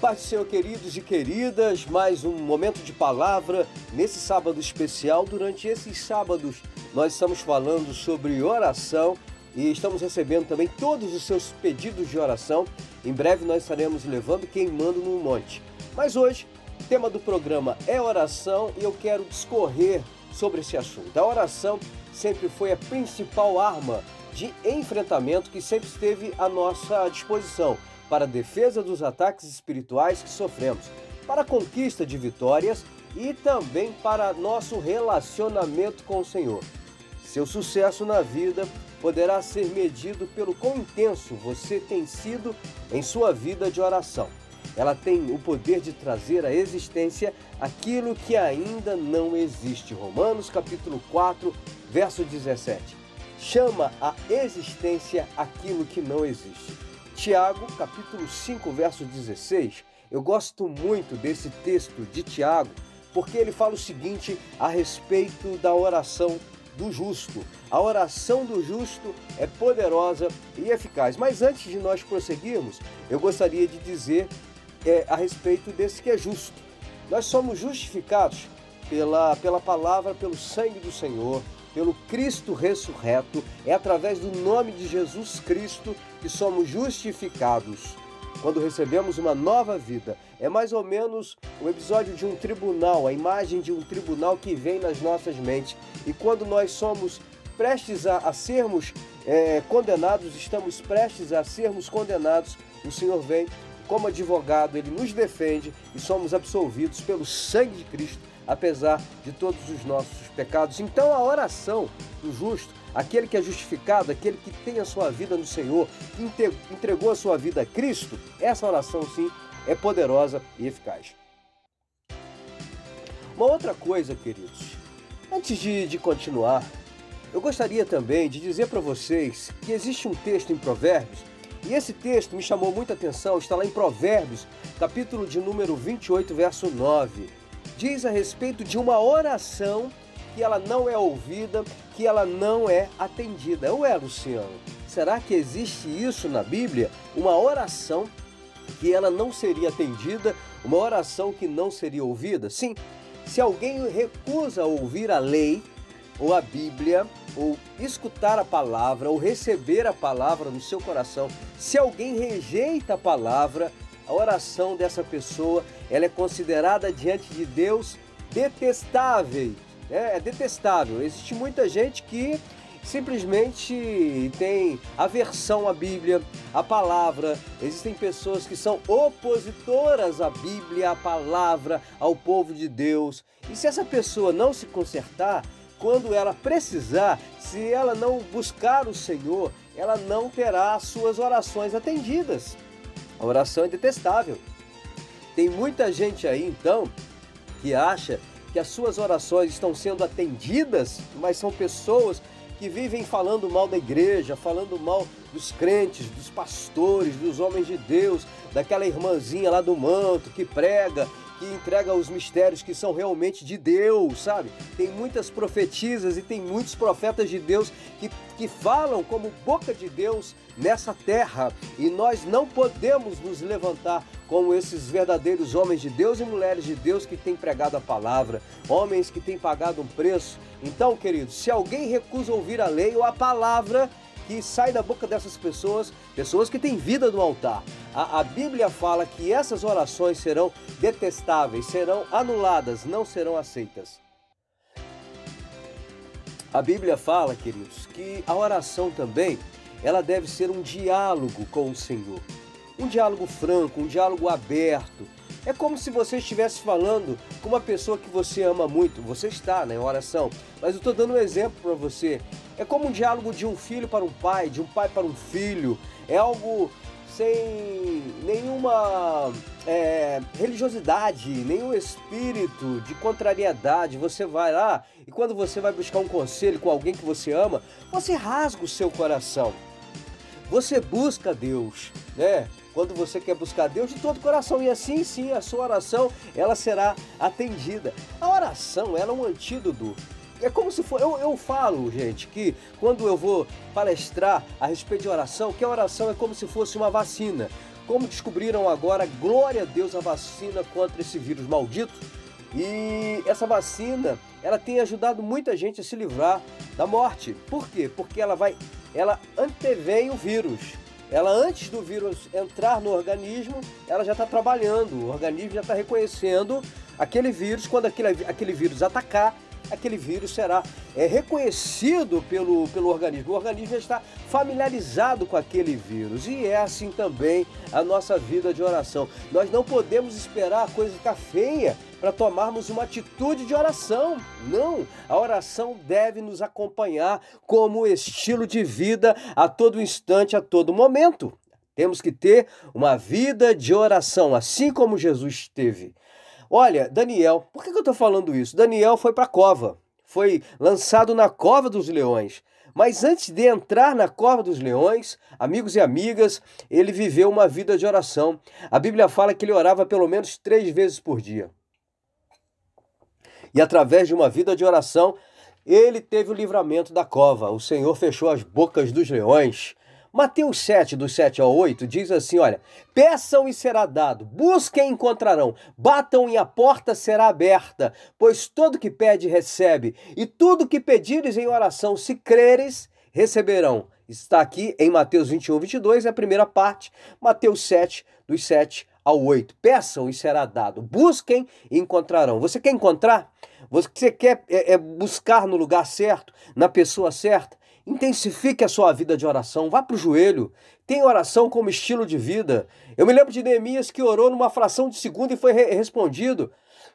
Paz Senhor, queridos e queridas, mais um momento de palavra nesse sábado especial. Durante esses sábados, nós estamos falando sobre oração e estamos recebendo também todos os seus pedidos de oração. Em breve, nós estaremos levando queimando no monte. Mas hoje, o tema do programa é oração e eu quero discorrer sobre esse assunto. A oração sempre foi a principal arma de enfrentamento que sempre esteve à nossa disposição para a defesa dos ataques espirituais que sofremos, para a conquista de vitórias e também para nosso relacionamento com o Senhor. Seu sucesso na vida poderá ser medido pelo quão intenso você tem sido em sua vida de oração. Ela tem o poder de trazer à existência aquilo que ainda não existe. Romanos capítulo 4, verso 17. Chama a existência aquilo que não existe. Tiago, capítulo 5, verso 16. Eu gosto muito desse texto de Tiago, porque ele fala o seguinte a respeito da oração do justo. A oração do justo é poderosa e eficaz. Mas antes de nós prosseguirmos, eu gostaria de dizer é, a respeito desse que é justo. Nós somos justificados pela, pela palavra, pelo sangue do Senhor, pelo Cristo ressurreto, é através do nome de Jesus Cristo que somos justificados. Quando recebemos uma nova vida, é mais ou menos o episódio de um tribunal, a imagem de um tribunal que vem nas nossas mentes. E quando nós somos prestes a, a sermos é, condenados, estamos prestes a sermos condenados, o Senhor vem como advogado, ele nos defende e somos absolvidos pelo sangue de Cristo apesar de todos os nossos pecados. Então a oração do justo, aquele que é justificado, aquele que tem a sua vida no Senhor, que entregou a sua vida a Cristo, essa oração sim é poderosa e eficaz. Uma outra coisa, queridos, antes de, de continuar, eu gostaria também de dizer para vocês que existe um texto em Provérbios, e esse texto me chamou muita atenção, está lá em Provérbios, capítulo de número 28, verso 9 diz a respeito de uma oração que ela não é ouvida, que ela não é atendida. Ué, Luciano, será que existe isso na Bíblia? Uma oração que ela não seria atendida, uma oração que não seria ouvida? Sim, se alguém recusa ouvir a lei ou a Bíblia, ou escutar a palavra, ou receber a palavra no seu coração, se alguém rejeita a palavra, a oração dessa pessoa ela é considerada diante de Deus detestável. É, é detestável. Existe muita gente que simplesmente tem aversão à Bíblia, à palavra. Existem pessoas que são opositoras à Bíblia, à palavra, ao povo de Deus. E se essa pessoa não se consertar, quando ela precisar, se ela não buscar o Senhor, ela não terá as suas orações atendidas. A oração é detestável. Tem muita gente aí então que acha que as suas orações estão sendo atendidas, mas são pessoas que vivem falando mal da igreja, falando mal dos crentes, dos pastores, dos homens de Deus, daquela irmãzinha lá do manto que prega que entrega os mistérios que são realmente de Deus, sabe? Tem muitas profetisas e tem muitos profetas de Deus que, que falam como boca de Deus nessa terra e nós não podemos nos levantar como esses verdadeiros homens de Deus e mulheres de Deus que têm pregado a palavra, homens que têm pagado um preço. Então, queridos, se alguém recusa ouvir a lei ou a palavra, que sai da boca dessas pessoas, pessoas que têm vida no altar. A, a, Bíblia fala que essas orações serão detestáveis, serão anuladas, não serão aceitas. A Bíblia fala, queridos, que a oração também ela deve ser um diálogo com o Senhor. Um diálogo franco, um diálogo aberto. É como se você estivesse falando com uma pessoa que você ama muito. Você está né, oração, mas eu estou dando um exemplo para você. É como um diálogo de um filho para um pai, de um pai para um filho. É algo sem nenhuma é, religiosidade, nenhum espírito de contrariedade. Você vai lá e quando você vai buscar um conselho com alguém que você ama, você rasga o seu coração. Você busca Deus, né? Quando você quer buscar Deus de todo o coração e assim sim a sua oração ela será atendida. A oração ela é um antídoto é como se for. Eu, eu falo, gente, que quando eu vou palestrar a respeito de oração, que a oração é como se fosse uma vacina. como descobriram agora, glória a Deus, a vacina contra esse vírus maldito. E essa vacina, ela tem ajudado muita gente a se livrar da morte. Por quê? Porque ela vai, ela antevém o vírus. Ela antes do vírus entrar no organismo, ela já está trabalhando. O organismo já está reconhecendo aquele vírus. Quando aquele, aquele vírus atacar, aquele vírus será é, reconhecido pelo, pelo organismo. O organismo já está familiarizado com aquele vírus. E é assim também a nossa vida de oração. Nós não podemos esperar a coisa ficar feia para tomarmos uma atitude de oração. Não, a oração deve nos acompanhar como estilo de vida a todo instante, a todo momento. Temos que ter uma vida de oração, assim como Jesus teve. Olha, Daniel, por que eu estou falando isso? Daniel foi para a cova, foi lançado na cova dos leões. Mas antes de entrar na cova dos leões, amigos e amigas, ele viveu uma vida de oração. A Bíblia fala que ele orava pelo menos três vezes por dia. E através de uma vida de oração, ele teve o livramento da cova. O Senhor fechou as bocas dos leões. Mateus 7, do 7 ao 8, diz assim: olha, peçam e será dado, busquem e encontrarão, batam e a porta será aberta, pois todo que pede recebe, e tudo que pedires em oração, se creres, receberão. Está aqui em Mateus 21, 22, é a primeira parte, Mateus 7, dos 7 ao 8. Peçam e será dado, busquem e encontrarão. Você quer encontrar? Você quer é, é, buscar no lugar certo, na pessoa certa? Intensifique a sua vida de oração, vá para o joelho. Tenha oração como estilo de vida. Eu me lembro de Neemias que orou numa fração de segundo e foi re respondido.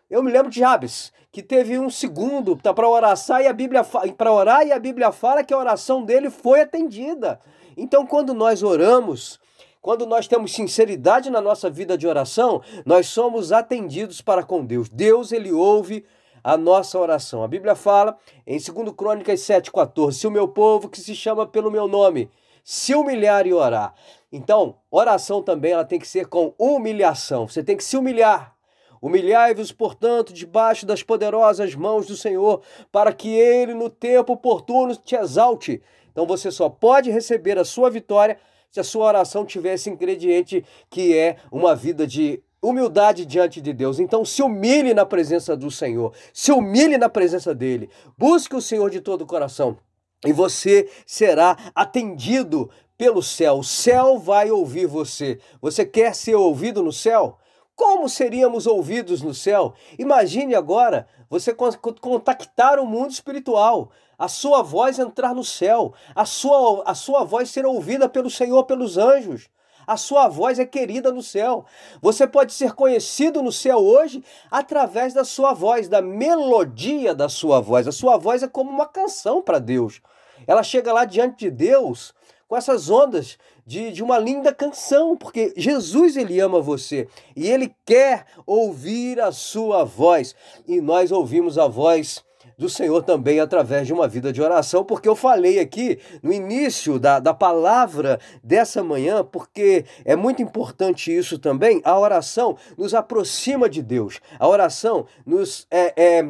Eu me lembro de Jabes, que teve um segundo para orar e a Bíblia para orar e a Bíblia fala que a oração dele foi atendida. Então, quando nós oramos, quando nós temos sinceridade na nossa vida de oração, nós somos atendidos para com Deus. Deus ele ouve a nossa oração. A Bíblia fala em 2 Crônicas 7,14: Se o meu povo que se chama pelo meu nome se humilhar e orar. Então, oração também ela tem que ser com humilhação. Você tem que se humilhar. Humilhai-vos, portanto, debaixo das poderosas mãos do Senhor, para que ele no tempo oportuno te exalte. Então você só pode receber a sua vitória se a sua oração tiver esse ingrediente que é uma vida de humildade diante de Deus. Então se humilhe na presença do Senhor, se humilhe na presença dele. Busque o Senhor de todo o coração e você será atendido pelo céu. O céu vai ouvir você. Você quer ser ouvido no céu? Como seríamos ouvidos no céu? Imagine agora você contactar o mundo espiritual, a sua voz entrar no céu, a sua, a sua voz ser ouvida pelo Senhor, pelos anjos. A sua voz é querida no céu. Você pode ser conhecido no céu hoje através da sua voz, da melodia da sua voz. A sua voz é como uma canção para Deus. Ela chega lá diante de Deus com essas ondas de, de uma linda canção, porque Jesus ele ama você e ele quer ouvir a sua voz. E nós ouvimos a voz do Senhor também através de uma vida de oração, porque eu falei aqui no início da, da palavra dessa manhã, porque é muito importante isso também. A oração nos aproxima de Deus, a oração nos é, é,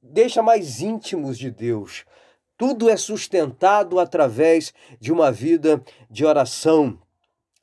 deixa mais íntimos de Deus. Tudo é sustentado através de uma vida de oração.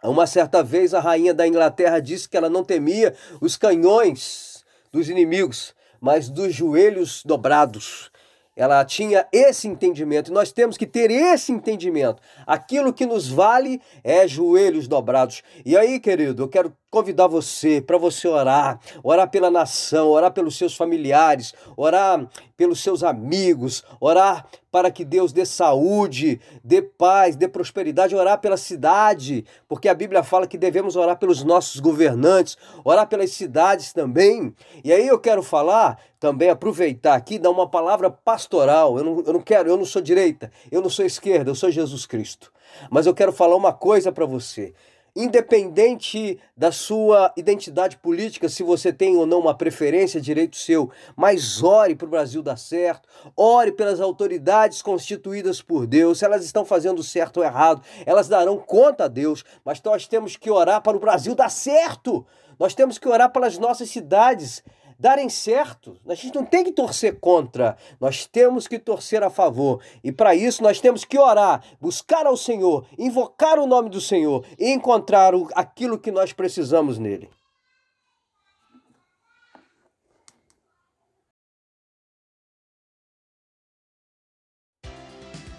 Uma certa vez a rainha da Inglaterra disse que ela não temia os canhões dos inimigos, mas dos joelhos dobrados. Ela tinha esse entendimento e nós temos que ter esse entendimento. Aquilo que nos vale é joelhos dobrados. E aí, querido, eu quero convidar você para você orar, orar pela nação, orar pelos seus familiares, orar pelos seus amigos, orar para que Deus dê saúde, dê paz, dê prosperidade, orar pela cidade, porque a Bíblia fala que devemos orar pelos nossos governantes, orar pelas cidades também. E aí eu quero falar também, aproveitar aqui, dar uma palavra pastoral. Eu não, eu não quero, eu não sou direita, eu não sou esquerda, eu sou Jesus Cristo. Mas eu quero falar uma coisa para você independente da sua identidade política, se você tem ou não uma preferência, direito seu, mas ore para o Brasil dar certo, ore pelas autoridades constituídas por Deus, se elas estão fazendo certo ou errado, elas darão conta a Deus, mas nós temos que orar para o Brasil dar certo, nós temos que orar pelas nossas cidades, darem certo. A gente não tem que torcer contra, nós temos que torcer a favor. E para isso nós temos que orar, buscar ao Senhor, invocar o nome do Senhor e encontrar aquilo que nós precisamos nele.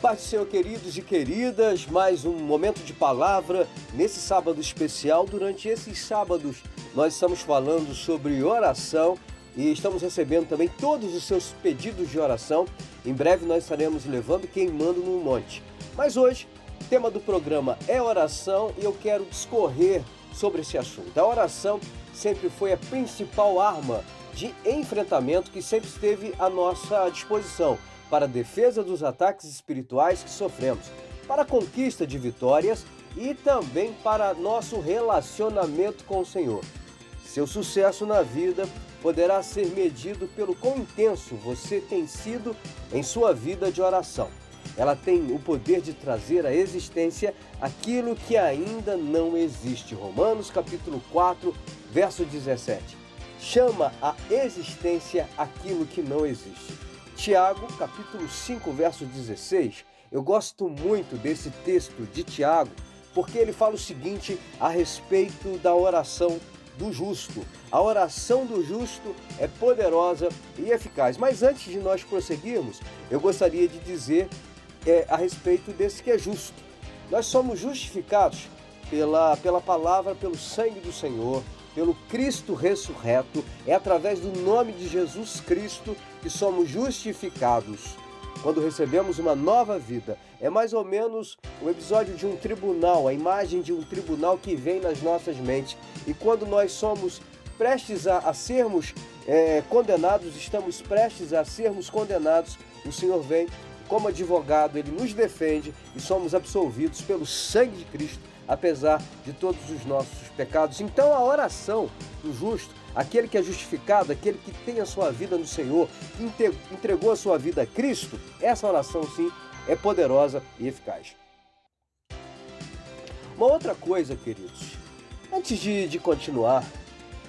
Pai do Senhor, queridos e queridas, mais um momento de palavra nesse sábado especial. Durante esses sábados, nós estamos falando sobre oração e estamos recebendo também todos os seus pedidos de oração. Em breve nós estaremos levando e queimando no monte. Mas hoje, o tema do programa é oração e eu quero discorrer sobre esse assunto. A oração sempre foi a principal arma de enfrentamento que sempre esteve à nossa disposição para a defesa dos ataques espirituais que sofremos, para a conquista de vitórias e também para nosso relacionamento com o Senhor. Seu sucesso na vida poderá ser medido pelo quão intenso você tem sido em sua vida de oração. Ela tem o poder de trazer à existência aquilo que ainda não existe. Romanos capítulo 4, verso 17. Chama a existência aquilo que não existe. Tiago, capítulo 5, verso 16. Eu gosto muito desse texto de Tiago, porque ele fala o seguinte a respeito da oração do justo. A oração do justo é poderosa e eficaz. Mas antes de nós prosseguirmos, eu gostaria de dizer é, a respeito desse que é justo. Nós somos justificados pela, pela palavra, pelo sangue do Senhor, pelo Cristo ressurreto, é através do nome de Jesus Cristo que somos justificados. Quando recebemos uma nova vida, é mais ou menos o episódio de um tribunal, a imagem de um tribunal que vem nas nossas mentes. E quando nós somos prestes a, a sermos é, condenados, estamos prestes a sermos condenados, o Senhor vem como advogado, ele nos defende e somos absolvidos pelo sangue de Cristo apesar de todos os nossos pecados. Então a oração do justo, aquele que é justificado, aquele que tem a sua vida no Senhor, que entregou a sua vida a Cristo, essa oração sim é poderosa e eficaz. Uma outra coisa, queridos, antes de, de continuar,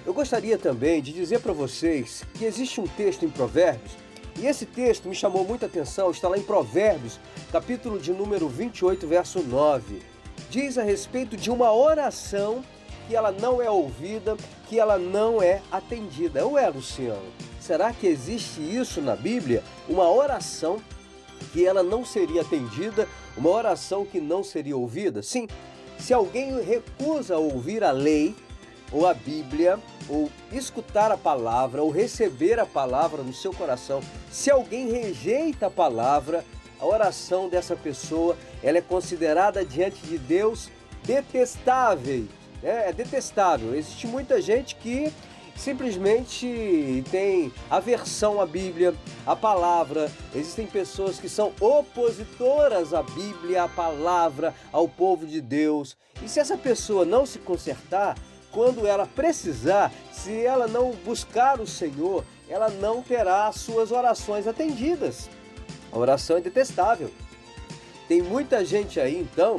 eu gostaria também de dizer para vocês que existe um texto em Provérbios, e esse texto me chamou muita atenção, está lá em Provérbios, capítulo de número 28, verso 9 diz a respeito de uma oração que ela não é ouvida, que ela não é atendida. Ué, Luciano, será que existe isso na Bíblia? Uma oração que ela não seria atendida, uma oração que não seria ouvida? Sim, se alguém recusa ouvir a lei ou a Bíblia, ou escutar a palavra, ou receber a palavra no seu coração, se alguém rejeita a palavra, a oração dessa pessoa ela é considerada diante de Deus detestável. É, é detestável. Existe muita gente que simplesmente tem aversão à Bíblia, à palavra. Existem pessoas que são opositoras à Bíblia, à palavra, ao povo de Deus. E se essa pessoa não se consertar, quando ela precisar, se ela não buscar o Senhor, ela não terá suas orações atendidas. A oração é detestável. Tem muita gente aí, então,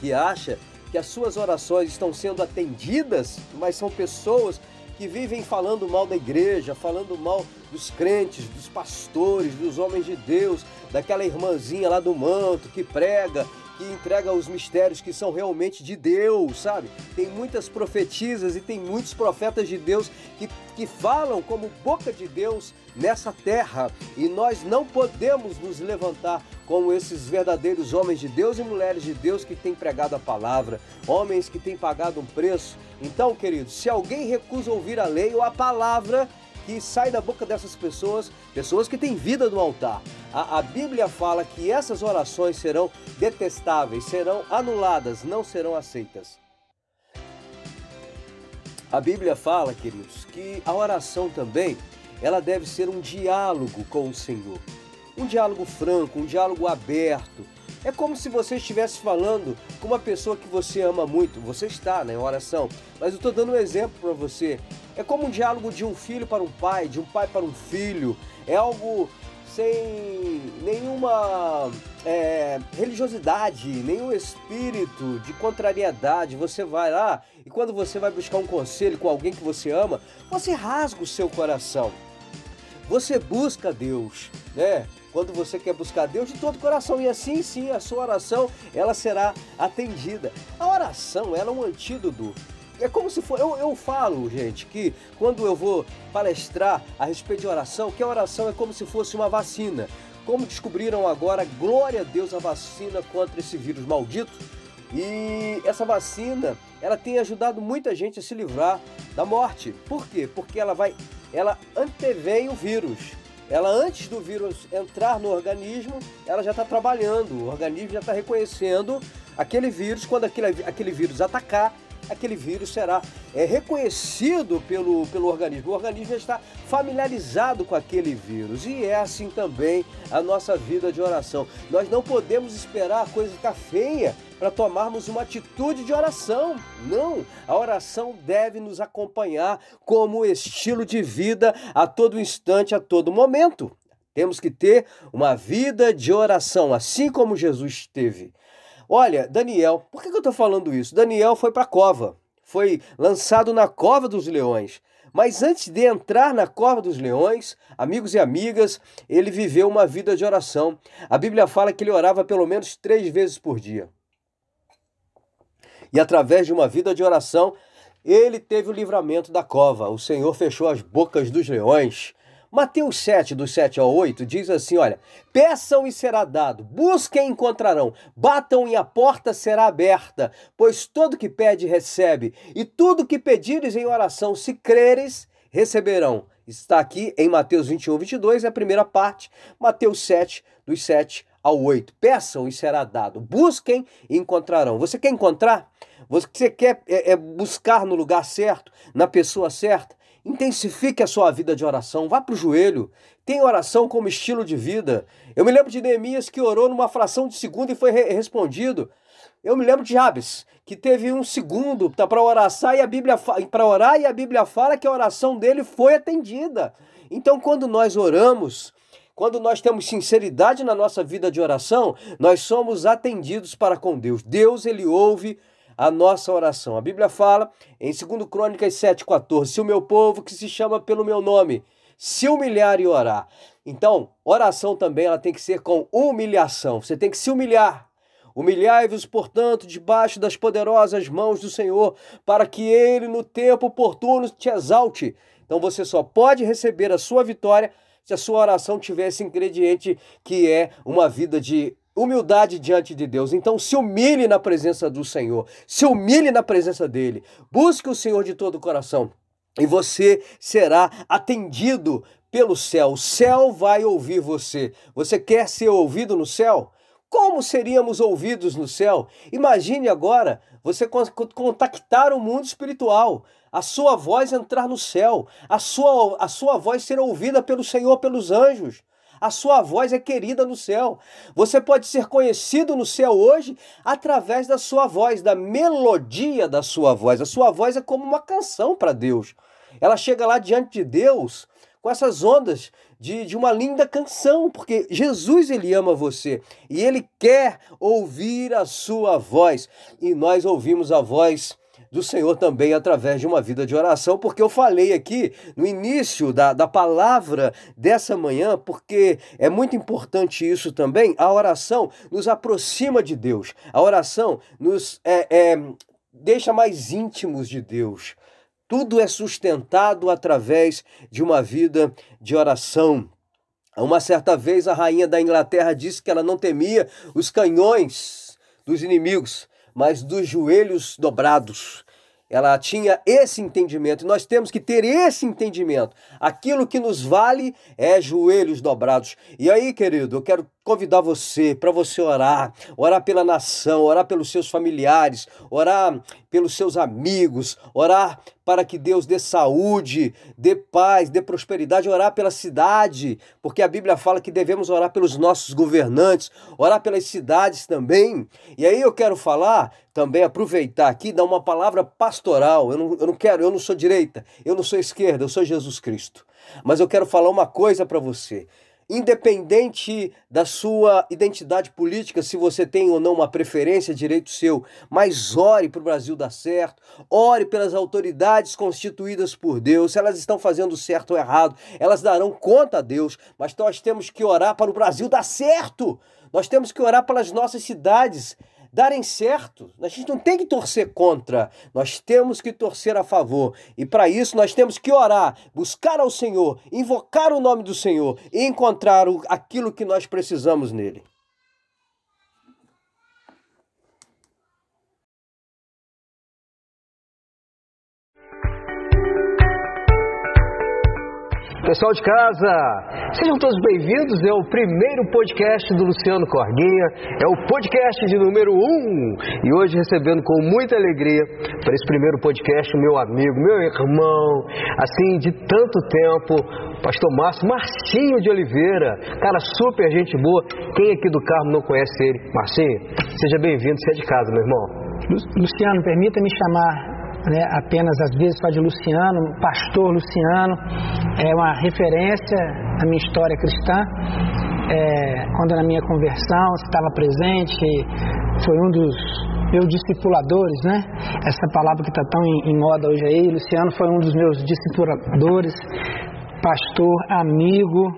que acha que as suas orações estão sendo atendidas, mas são pessoas que vivem falando mal da igreja, falando mal dos crentes, dos pastores, dos homens de Deus, daquela irmãzinha lá do manto que prega, que entrega os mistérios que são realmente de Deus, sabe? Tem muitas profetisas e tem muitos profetas de Deus que, que falam como boca de Deus nessa terra. E nós não podemos nos levantar como esses verdadeiros homens de Deus e mulheres de Deus que têm pregado a palavra, homens que têm pagado um preço. Então, queridos, se alguém recusa ouvir a lei ou a palavra, que sai da boca dessas pessoas, pessoas que têm vida no altar. A, a, Bíblia fala que essas orações serão detestáveis, serão anuladas, não serão aceitas. A Bíblia fala, queridos, que a oração também ela deve ser um diálogo com o Senhor. Um diálogo franco, um diálogo aberto. É como se você estivesse falando com uma pessoa que você ama muito. Você está na né, oração, mas eu estou dando um exemplo para você. É como um diálogo de um filho para um pai, de um pai para um filho. É algo sem nenhuma é, religiosidade, nenhum espírito de contrariedade. Você vai lá e quando você vai buscar um conselho com alguém que você ama, você rasga o seu coração. Você busca Deus, né? Quando você quer buscar Deus de todo o coração e assim sim a sua oração ela será atendida. A oração ela é um antídoto é como se for. Eu, eu falo, gente, que quando eu vou palestrar a respeito de oração, que a oração é como se fosse uma vacina. Como descobriram agora, glória a Deus, a vacina contra esse vírus maldito. E essa vacina, ela tem ajudado muita gente a se livrar da morte. Por quê? Porque ela vai, ela antevém o vírus. Ela antes do vírus entrar no organismo, ela já está trabalhando. O organismo já está reconhecendo aquele vírus. Quando aquele, aquele vírus atacar, aquele vírus será é, reconhecido pelo, pelo organismo. O organismo já está familiarizado com aquele vírus. E é assim também a nossa vida de oração. Nós não podemos esperar a coisa ficar feia para tomarmos uma atitude de oração. Não, a oração deve nos acompanhar como estilo de vida a todo instante, a todo momento. Temos que ter uma vida de oração, assim como Jesus teve. Olha, Daniel, por que eu estou falando isso? Daniel foi para a cova, foi lançado na cova dos leões. Mas antes de entrar na cova dos leões, amigos e amigas, ele viveu uma vida de oração. A Bíblia fala que ele orava pelo menos três vezes por dia. E através de uma vida de oração, ele teve o livramento da cova. O Senhor fechou as bocas dos leões. Mateus 7, do 7 ao 8, diz assim: olha, peçam e será dado, busquem e encontrarão, batam e a porta será aberta, pois todo que pede recebe, e tudo que pedires em oração, se creres, receberão. Está aqui em Mateus 21, 22, é a primeira parte, Mateus 7, dos 7 ao 8. Peçam e será dado, busquem e encontrarão. Você quer encontrar? Você quer é, é, buscar no lugar certo, na pessoa certa? Intensifique a sua vida de oração, vá para o joelho, tenha oração como estilo de vida. Eu me lembro de Neemias que orou numa fração de segundo e foi re respondido. Eu me lembro de Jabes, que teve um segundo para orar e a Bíblia para orar e a Bíblia fala que a oração dele foi atendida. Então, quando nós oramos, quando nós temos sinceridade na nossa vida de oração, nós somos atendidos para com Deus. Deus ele ouve a nossa oração. A Bíblia fala em 2 Crônicas 7,14: Se o meu povo que se chama pelo meu nome se humilhar e orar. Então, oração também ela tem que ser com humilhação. Você tem que se humilhar. Humilhai-vos, portanto, debaixo das poderosas mãos do Senhor, para que ele no tempo oportuno te exalte. Então você só pode receber a sua vitória se a sua oração tiver esse ingrediente que é uma vida de humildade diante de Deus. Então se humilhe na presença do Senhor, se humilhe na presença dele. Busque o Senhor de todo o coração e você será atendido pelo céu. O céu vai ouvir você. Você quer ser ouvido no céu? Como seríamos ouvidos no céu? Imagine agora você contactar o mundo espiritual, a sua voz entrar no céu, a sua, a sua voz ser ouvida pelo Senhor, pelos anjos. A sua voz é querida no céu. Você pode ser conhecido no céu hoje através da sua voz, da melodia da sua voz. A sua voz é como uma canção para Deus. Ela chega lá diante de Deus com essas ondas de, de uma linda canção, porque Jesus ele ama você e ele quer ouvir a sua voz. E nós ouvimos a voz do Senhor também através de uma vida de oração, porque eu falei aqui no início da, da palavra dessa manhã, porque é muito importante isso também. A oração nos aproxima de Deus, a oração nos é, é, deixa mais íntimos de Deus. Tudo é sustentado através de uma vida de oração. Uma certa vez a rainha da Inglaterra disse que ela não temia os canhões dos inimigos, mas dos joelhos dobrados. Ela tinha esse entendimento e nós temos que ter esse entendimento. Aquilo que nos vale é joelhos dobrados. E aí, querido, eu quero convidar você para você orar, orar pela nação, orar pelos seus familiares, orar pelos seus amigos, orar para que Deus dê saúde, dê paz, dê prosperidade, orar pela cidade, porque a Bíblia fala que devemos orar pelos nossos governantes, orar pelas cidades também. E aí eu quero falar, também aproveitar aqui, dar uma palavra pastoral. Eu não, eu não quero, eu não sou direita, eu não sou esquerda, eu sou Jesus Cristo. Mas eu quero falar uma coisa para você. Independente da sua identidade política, se você tem ou não uma preferência, direito seu, mas ore para o Brasil dar certo, ore pelas autoridades constituídas por Deus, se elas estão fazendo certo ou errado, elas darão conta a Deus, mas nós temos que orar para o Brasil dar certo, nós temos que orar pelas nossas cidades darem certo. A gente não tem que torcer contra, nós temos que torcer a favor. E para isso nós temos que orar, buscar ao Senhor, invocar o nome do Senhor e encontrar aquilo que nós precisamos nele. Pessoal de casa, sejam todos bem-vindos. É o primeiro podcast do Luciano Corguinha, é o podcast de número 1. Um. E hoje recebendo com muita alegria para esse primeiro podcast meu amigo, meu irmão, assim, de tanto tempo, Pastor Márcio, Marcinho de Oliveira, cara super gente boa. Quem aqui do Carmo não conhece ele? Marcinho, seja bem-vindo, você é de casa, meu irmão. Luciano, permita-me chamar né, apenas às vezes só de Luciano, pastor Luciano, é uma referência na minha história cristã. É, quando na minha conversão estava presente, foi um dos meus discipuladores, né? Essa palavra que está tão em, em moda hoje aí, Luciano foi um dos meus discipuladores, pastor, amigo.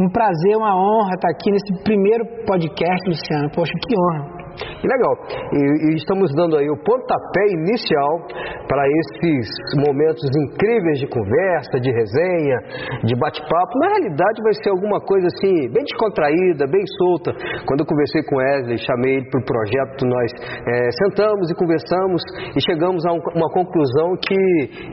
Um prazer, uma honra estar aqui nesse primeiro podcast, Luciano. Poxa, que honra. Que legal. E, e, estamos dando aí o pontapé inicial para esses momentos incríveis de conversa, de resenha, de bate-papo. Na realidade vai ser alguma coisa assim, bem descontraída, bem solta. Quando eu conversei com Wesley, chamei ele para o projeto, nós é, sentamos e conversamos e chegamos a um, uma conclusão que,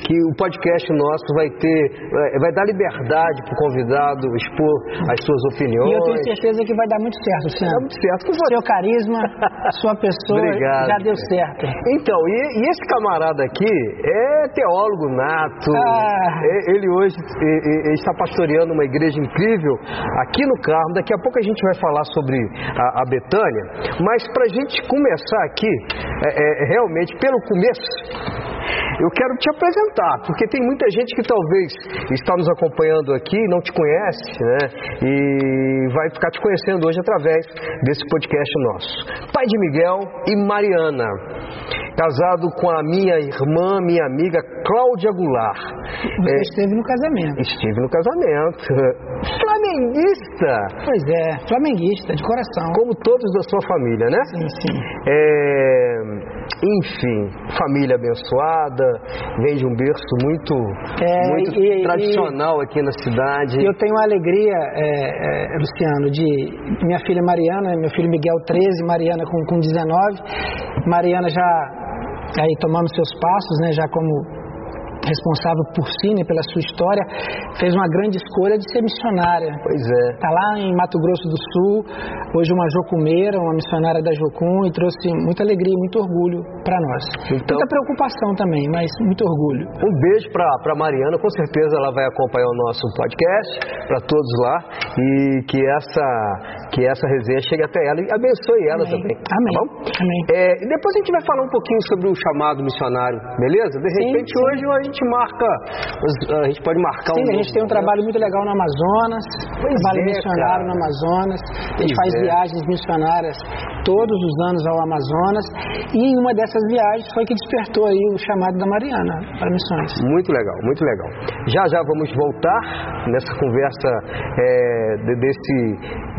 que o podcast nosso vai ter, é, vai dar liberdade para o convidado expor as suas opiniões. E eu tenho certeza que vai dar muito certo, Sam. Vai dar muito certo. O seu carisma a sua pessoa Obrigado. já deu certo. Então, e, e, esse camarada aqui é teólogo nato. Ah. Ele hoje ele está pastoreando uma igreja incrível aqui no Carmo. Daqui a pouco a gente vai falar sobre a, a Betânia. Mas para a gente começar aqui, é, é, realmente pelo começo, eu quero te apresentar, porque tem muita gente que talvez está nos acompanhando aqui não te conhece, né? E vai ficar te conhecendo hoje através desse podcast nosso. Pai de Miguel e Mariana, casado com a minha irmã, minha amiga Cláudia Goulart. Você é, esteve no casamento. Estive no casamento. Flamenguista! Pois é, flamenguista, de coração. Como todos da sua família, né? Sim, sim. É enfim, família abençoada, vem de um berço muito, é, muito e, tradicional e, aqui na cidade. Eu tenho a alegria, é, é, Luciano, de minha filha Mariana, meu filho Miguel 13, Mariana com, com 19, Mariana já aí tomando seus passos, né, já como responsável por si, né, pela sua história, fez uma grande escolha de ser missionária. Pois é. Está lá em Mato Grosso do Sul, hoje uma jocumeira, uma missionária da Jocum, e trouxe muita alegria muito orgulho para nós. Então, muita preocupação também, mas muito orgulho. Um beijo para Mariana, com certeza ela vai acompanhar o nosso podcast, para todos lá, e que essa, que essa resenha chegue até ela e abençoe ela Amém. também. Tá Amém. Tá Amém. É, depois a gente vai falar um pouquinho sobre o chamado missionário, beleza? De repente sim, sim. hoje gente marca, a gente pode marcar Sim, um. a gente tem um trabalho muito legal no Amazonas, pois trabalho é, missionário cara. no Amazonas. A gente pois faz é. viagens missionárias todos os anos ao Amazonas. E em uma dessas viagens foi que despertou aí o chamado da Mariana para missões. Muito legal, muito legal. Já já vamos voltar nessa conversa é, de, desse,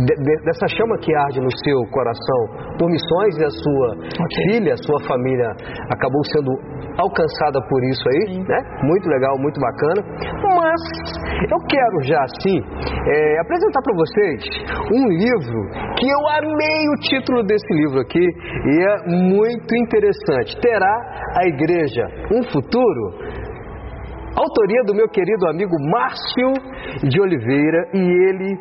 de, de, dessa chama que arde no seu coração por missões e a sua okay. filha, a sua família acabou sendo alcançada por isso aí, Sim. né? Muito legal, muito bacana. Mas eu quero já assim é, apresentar para vocês um livro que eu amei o título desse livro aqui e é muito interessante. Terá a igreja um futuro? Autoria do meu querido amigo Márcio de Oliveira e ele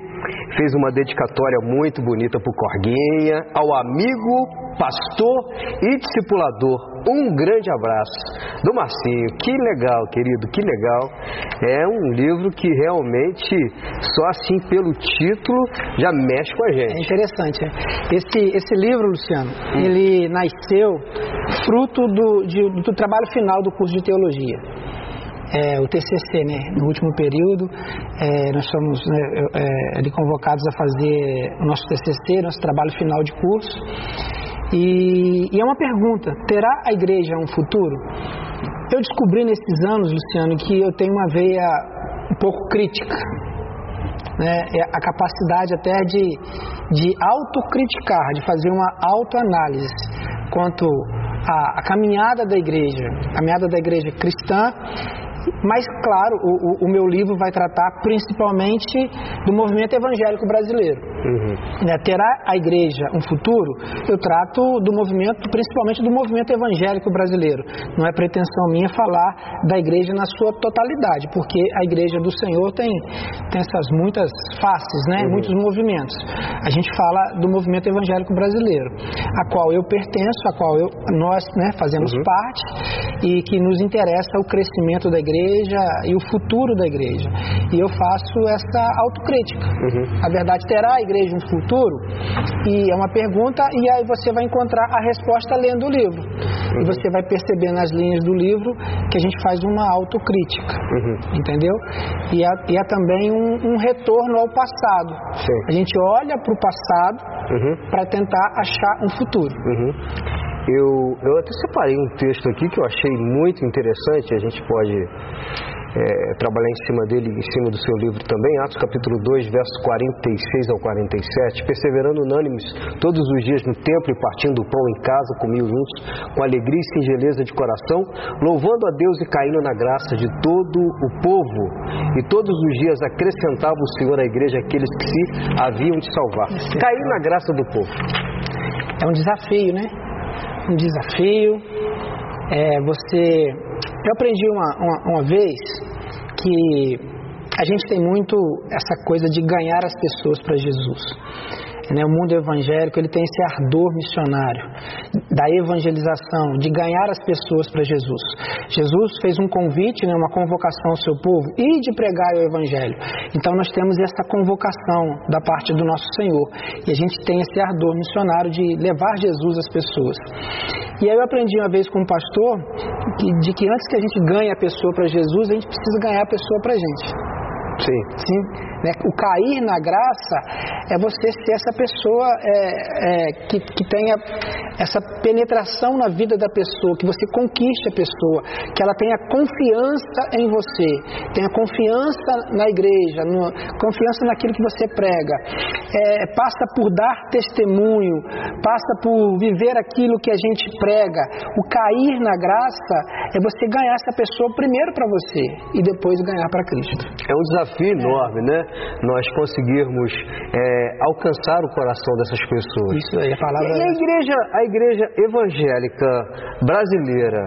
fez uma dedicatória muito bonita para o Corguinha, ao amigo pastor e discipulador. Um grande abraço do Marcinho. Que legal, querido, que legal. É um livro que realmente, só assim pelo título, já mexe com a gente. É interessante. Esse, esse livro, Luciano, hum. ele nasceu fruto do, de, do trabalho final do curso de teologia. É, o TCC, né? No último período, é, nós somos né, é, convocados a fazer o nosso TCC, nosso trabalho final de curso. E, e é uma pergunta: terá a igreja um futuro? Eu descobri nesses anos, Luciano, que eu tenho uma veia um pouco crítica. Né? É a capacidade até de, de autocriticar, de fazer uma autoanálise quanto à, à caminhada da igreja, a caminhada da igreja cristã mas, claro, o, o, o, meu livro vai tratar principalmente do movimento evangélico brasileiro. Uhum. Né, terá a igreja um futuro? Eu trato do movimento, principalmente do movimento evangélico brasileiro. Não é pretensão minha falar da igreja na sua totalidade, porque a igreja do Senhor tem, tem essas muitas faces, né, uhum. muitos movimentos. A gente fala do movimento evangélico brasileiro, a qual eu pertenço, a qual eu, nós né, fazemos uhum. parte e que nos interessa o crescimento da igreja igreja e o futuro da igreja. E eu faço essa autocrítica. Uhum. A verdade, terá a igreja um futuro? E é uma pergunta, e aí você vai encontrar a resposta lendo o livro. Uhum. E você vai perceber nas linhas do livro que a gente faz uma autocrítica. Uhum. Entendeu? E há, e há também um, um, retorno ao passado. Sim. A gente olha para o passado uhum. para tentar achar um futuro. Eu, eu até separei um texto aqui que eu achei muito interessante, a gente pode é, trabalhar em cima dele, em cima do seu livro também, Atos capítulo 2, versos 46 ao 47, perseverando unânimes todos os dias no templo e partindo o pão em casa, comiam juntos, com alegria e singeleza de coração, louvando a Deus e caindo na graça de todo o povo. E todos os dias acrescentava o Senhor à igreja aqueles que se haviam de salvar. Cair na graça do povo. É um desafio, né? Um desafio. É, você, eu aprendi uma, uma, uma vez que a gente tem muito essa coisa de ganhar as pessoas para Jesus. Né? O mundo evangélico ele tem esse ardor missionário da evangelização, de ganhar as pessoas para Jesus. Jesus fez um convite, né, uma convocação ao seu povo e de pregar o evangelho. Então nós temos essa convocação da parte do nosso Senhor e a gente tem esse ardor missionário de levar Jesus às pessoas. E aí eu aprendi uma vez com um pastor que, de que antes que a gente ganhe a pessoa para Jesus, a gente precisa ganhar a pessoa para a gente. Sim. Sim. Né? O cair na graça é você ser essa pessoa é, é, que, que tenha essa penetração na vida da pessoa, que você conquiste a pessoa, que ela tenha confiança em você, tenha confiança na igreja, no, confiança naquilo que você prega, é, passa por dar testemunho, passa por viver aquilo que a gente prega. O cair na graça é você ganhar essa pessoa primeiro para você e depois ganhar para Cristo. É um desafio enorme, né? Nós conseguirmos é, alcançar o coração dessas pessoas. Isso aí, a palavra. E a igreja, a igreja evangélica brasileira,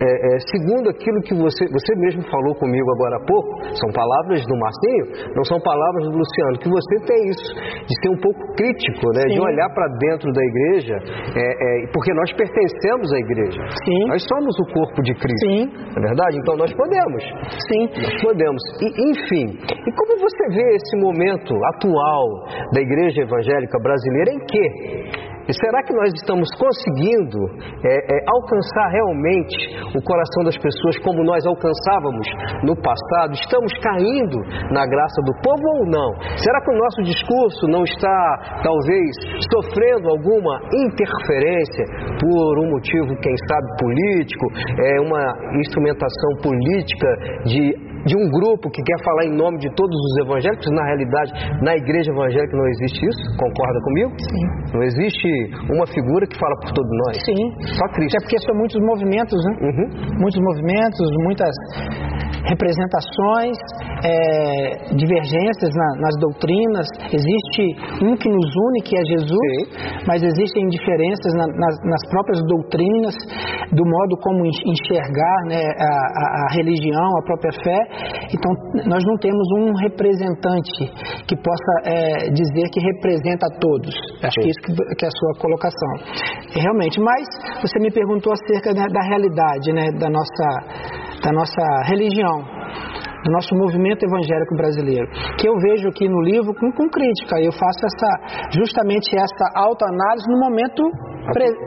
é, é, segundo aquilo que você, você mesmo falou comigo agora há pouco, são palavras do Marcinho, não são palavras do Luciano, que você tem isso, de ser um pouco crítico, né? De olhar para dentro da igreja, é, é, porque nós pertencemos à igreja. Sim. Nós somos o corpo de Cristo. Sim. É verdade? Então nós podemos. Sim. Nós podemos. E, enfim, e como você vê esse momento atual da igreja evangélica brasileira em que e será que nós estamos conseguindo é, é, alcançar realmente o coração das pessoas como nós alcançávamos no passado? Estamos caindo na graça do povo ou não? Será que o nosso discurso não está, talvez, sofrendo alguma interferência por um motivo, quem sabe, político, é, uma instrumentação política de de um grupo que quer falar em nome de todos os evangélicos, na realidade, na igreja evangélica não existe isso, concorda comigo? Sim. Não existe uma figura que fala por todos nós. Sim. Só Cristo. É porque são muitos movimentos, né? Uhum. Muitos movimentos, muitas representações, é, divergências na, nas doutrinas. Existe um que nos une, que é Jesus, Sim. mas existem diferenças na, nas, nas, próprias doutrinas, do modo como enxergar né, a, a, a, religião, a própria fé. Então, nós não temos um representante que possa é, dizer que representa a todos. Acho Sim. que isso que, que, é a sua colocação. Realmente, mas você me perguntou acerca da, da realidade né, da nossa da nossa religião, do nosso movimento evangélico brasileiro, que eu vejo aqui no livro com, com crítica. Eu faço essa justamente essa autoanálise no momento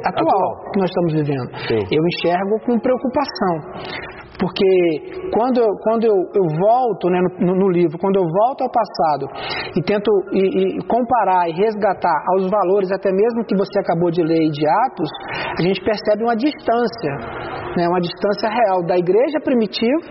atual, atual, que nós estamos vivendo. Sim. Eu enxergo com preocupação porque quando, eu, quando eu, eu volto né, no, no, livro, quando eu volto ao passado e tento e, e comparar e resgatar aos valores, até mesmo que você acabou de ler de Atos, a gente percebe uma distância, né, uma distância real da igreja primitiva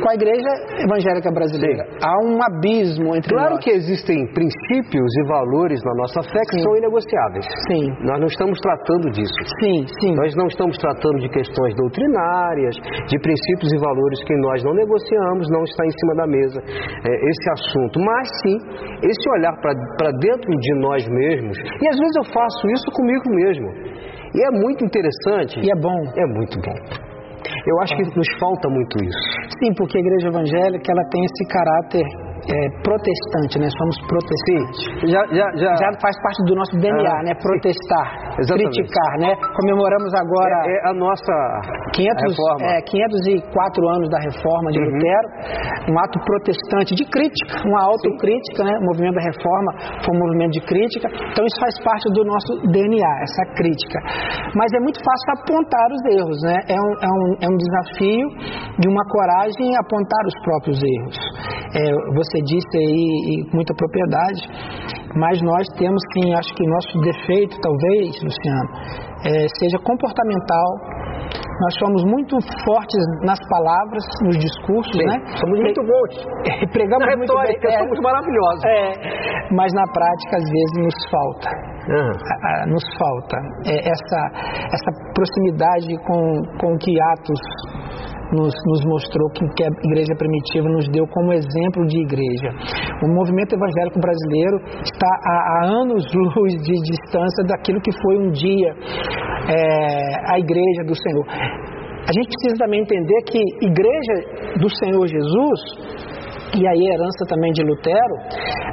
com a igreja evangélica brasileira. Sim. Há um abismo entre Claro nós. que existem princípios e valores na nossa fé que sim. são inegociáveis. Sim. Nós não estamos tratando disso. Sim, sim. Nós não estamos tratando de questões doutrinárias, de princípios e valores que nós não negociamos, não está em cima da mesa é, esse assunto. Mas sim, esse olhar para dentro de nós mesmos, e às vezes eu faço isso comigo mesmo. E é muito interessante. E é bom. É muito bom. Eu acho que nos falta muito isso. Sim, porque a igreja evangélica ela tem esse caráter é, protestante, né? Somos protestantes. Já, já, já... já faz parte do nosso DNA, ah, né? Protestar, criticar, né? Comemoramos agora... É, é a nossa 500, reforma. É, 504 anos da reforma de uhum. Lutero, um ato protestante de crítica, uma autocrítica, né? O movimento da reforma foi um movimento de crítica, então isso faz parte do nosso DNA, essa crítica. Mas é muito fácil apontar os erros, né? É um, é um, é um desafio de uma coragem apontar os próprios erros. É, você você disse aí com muita propriedade, mas nós temos sim, acho que nosso defeito, talvez, Luciano, é, seja comportamental. Nós somos muito fortes nas palavras, nos discursos, sim, né? Somos muito bons. Pregamos na muito retórica, bem, é, somos maravilhosos. É, mas na prática, às vezes, nos falta. Uhum. nos falta é, essa, essa proximidade com, com que Atos nos, nos mostrou que, que a igreja primitiva nos deu como exemplo de igreja. O movimento evangélico brasileiro está a anos-luz de distância daquilo que foi um dia é, a igreja do Senhor. A gente precisa também entender que igreja do Senhor Jesus e aí a herança também de Lutero,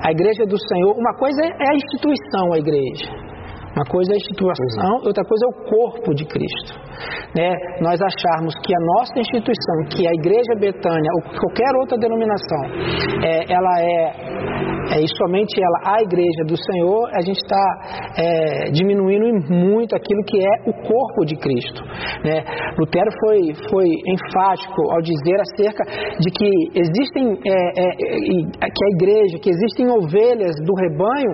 a igreja do Senhor, uma coisa é a instituição, a igreja. Uma coisa é a instituição, uhum. outra coisa é o corpo de Cristo. Né? Nós acharmos que a nossa instituição, que a Igreja Betânia ou qualquer outra denominação, é, ela é, é e somente ela, a Igreja do Senhor, a gente está é, diminuindo muito aquilo que é o corpo de Cristo. Né? Lutero foi, foi enfático ao dizer acerca de que existem é, é, que a igreja, que existem ovelhas do rebanho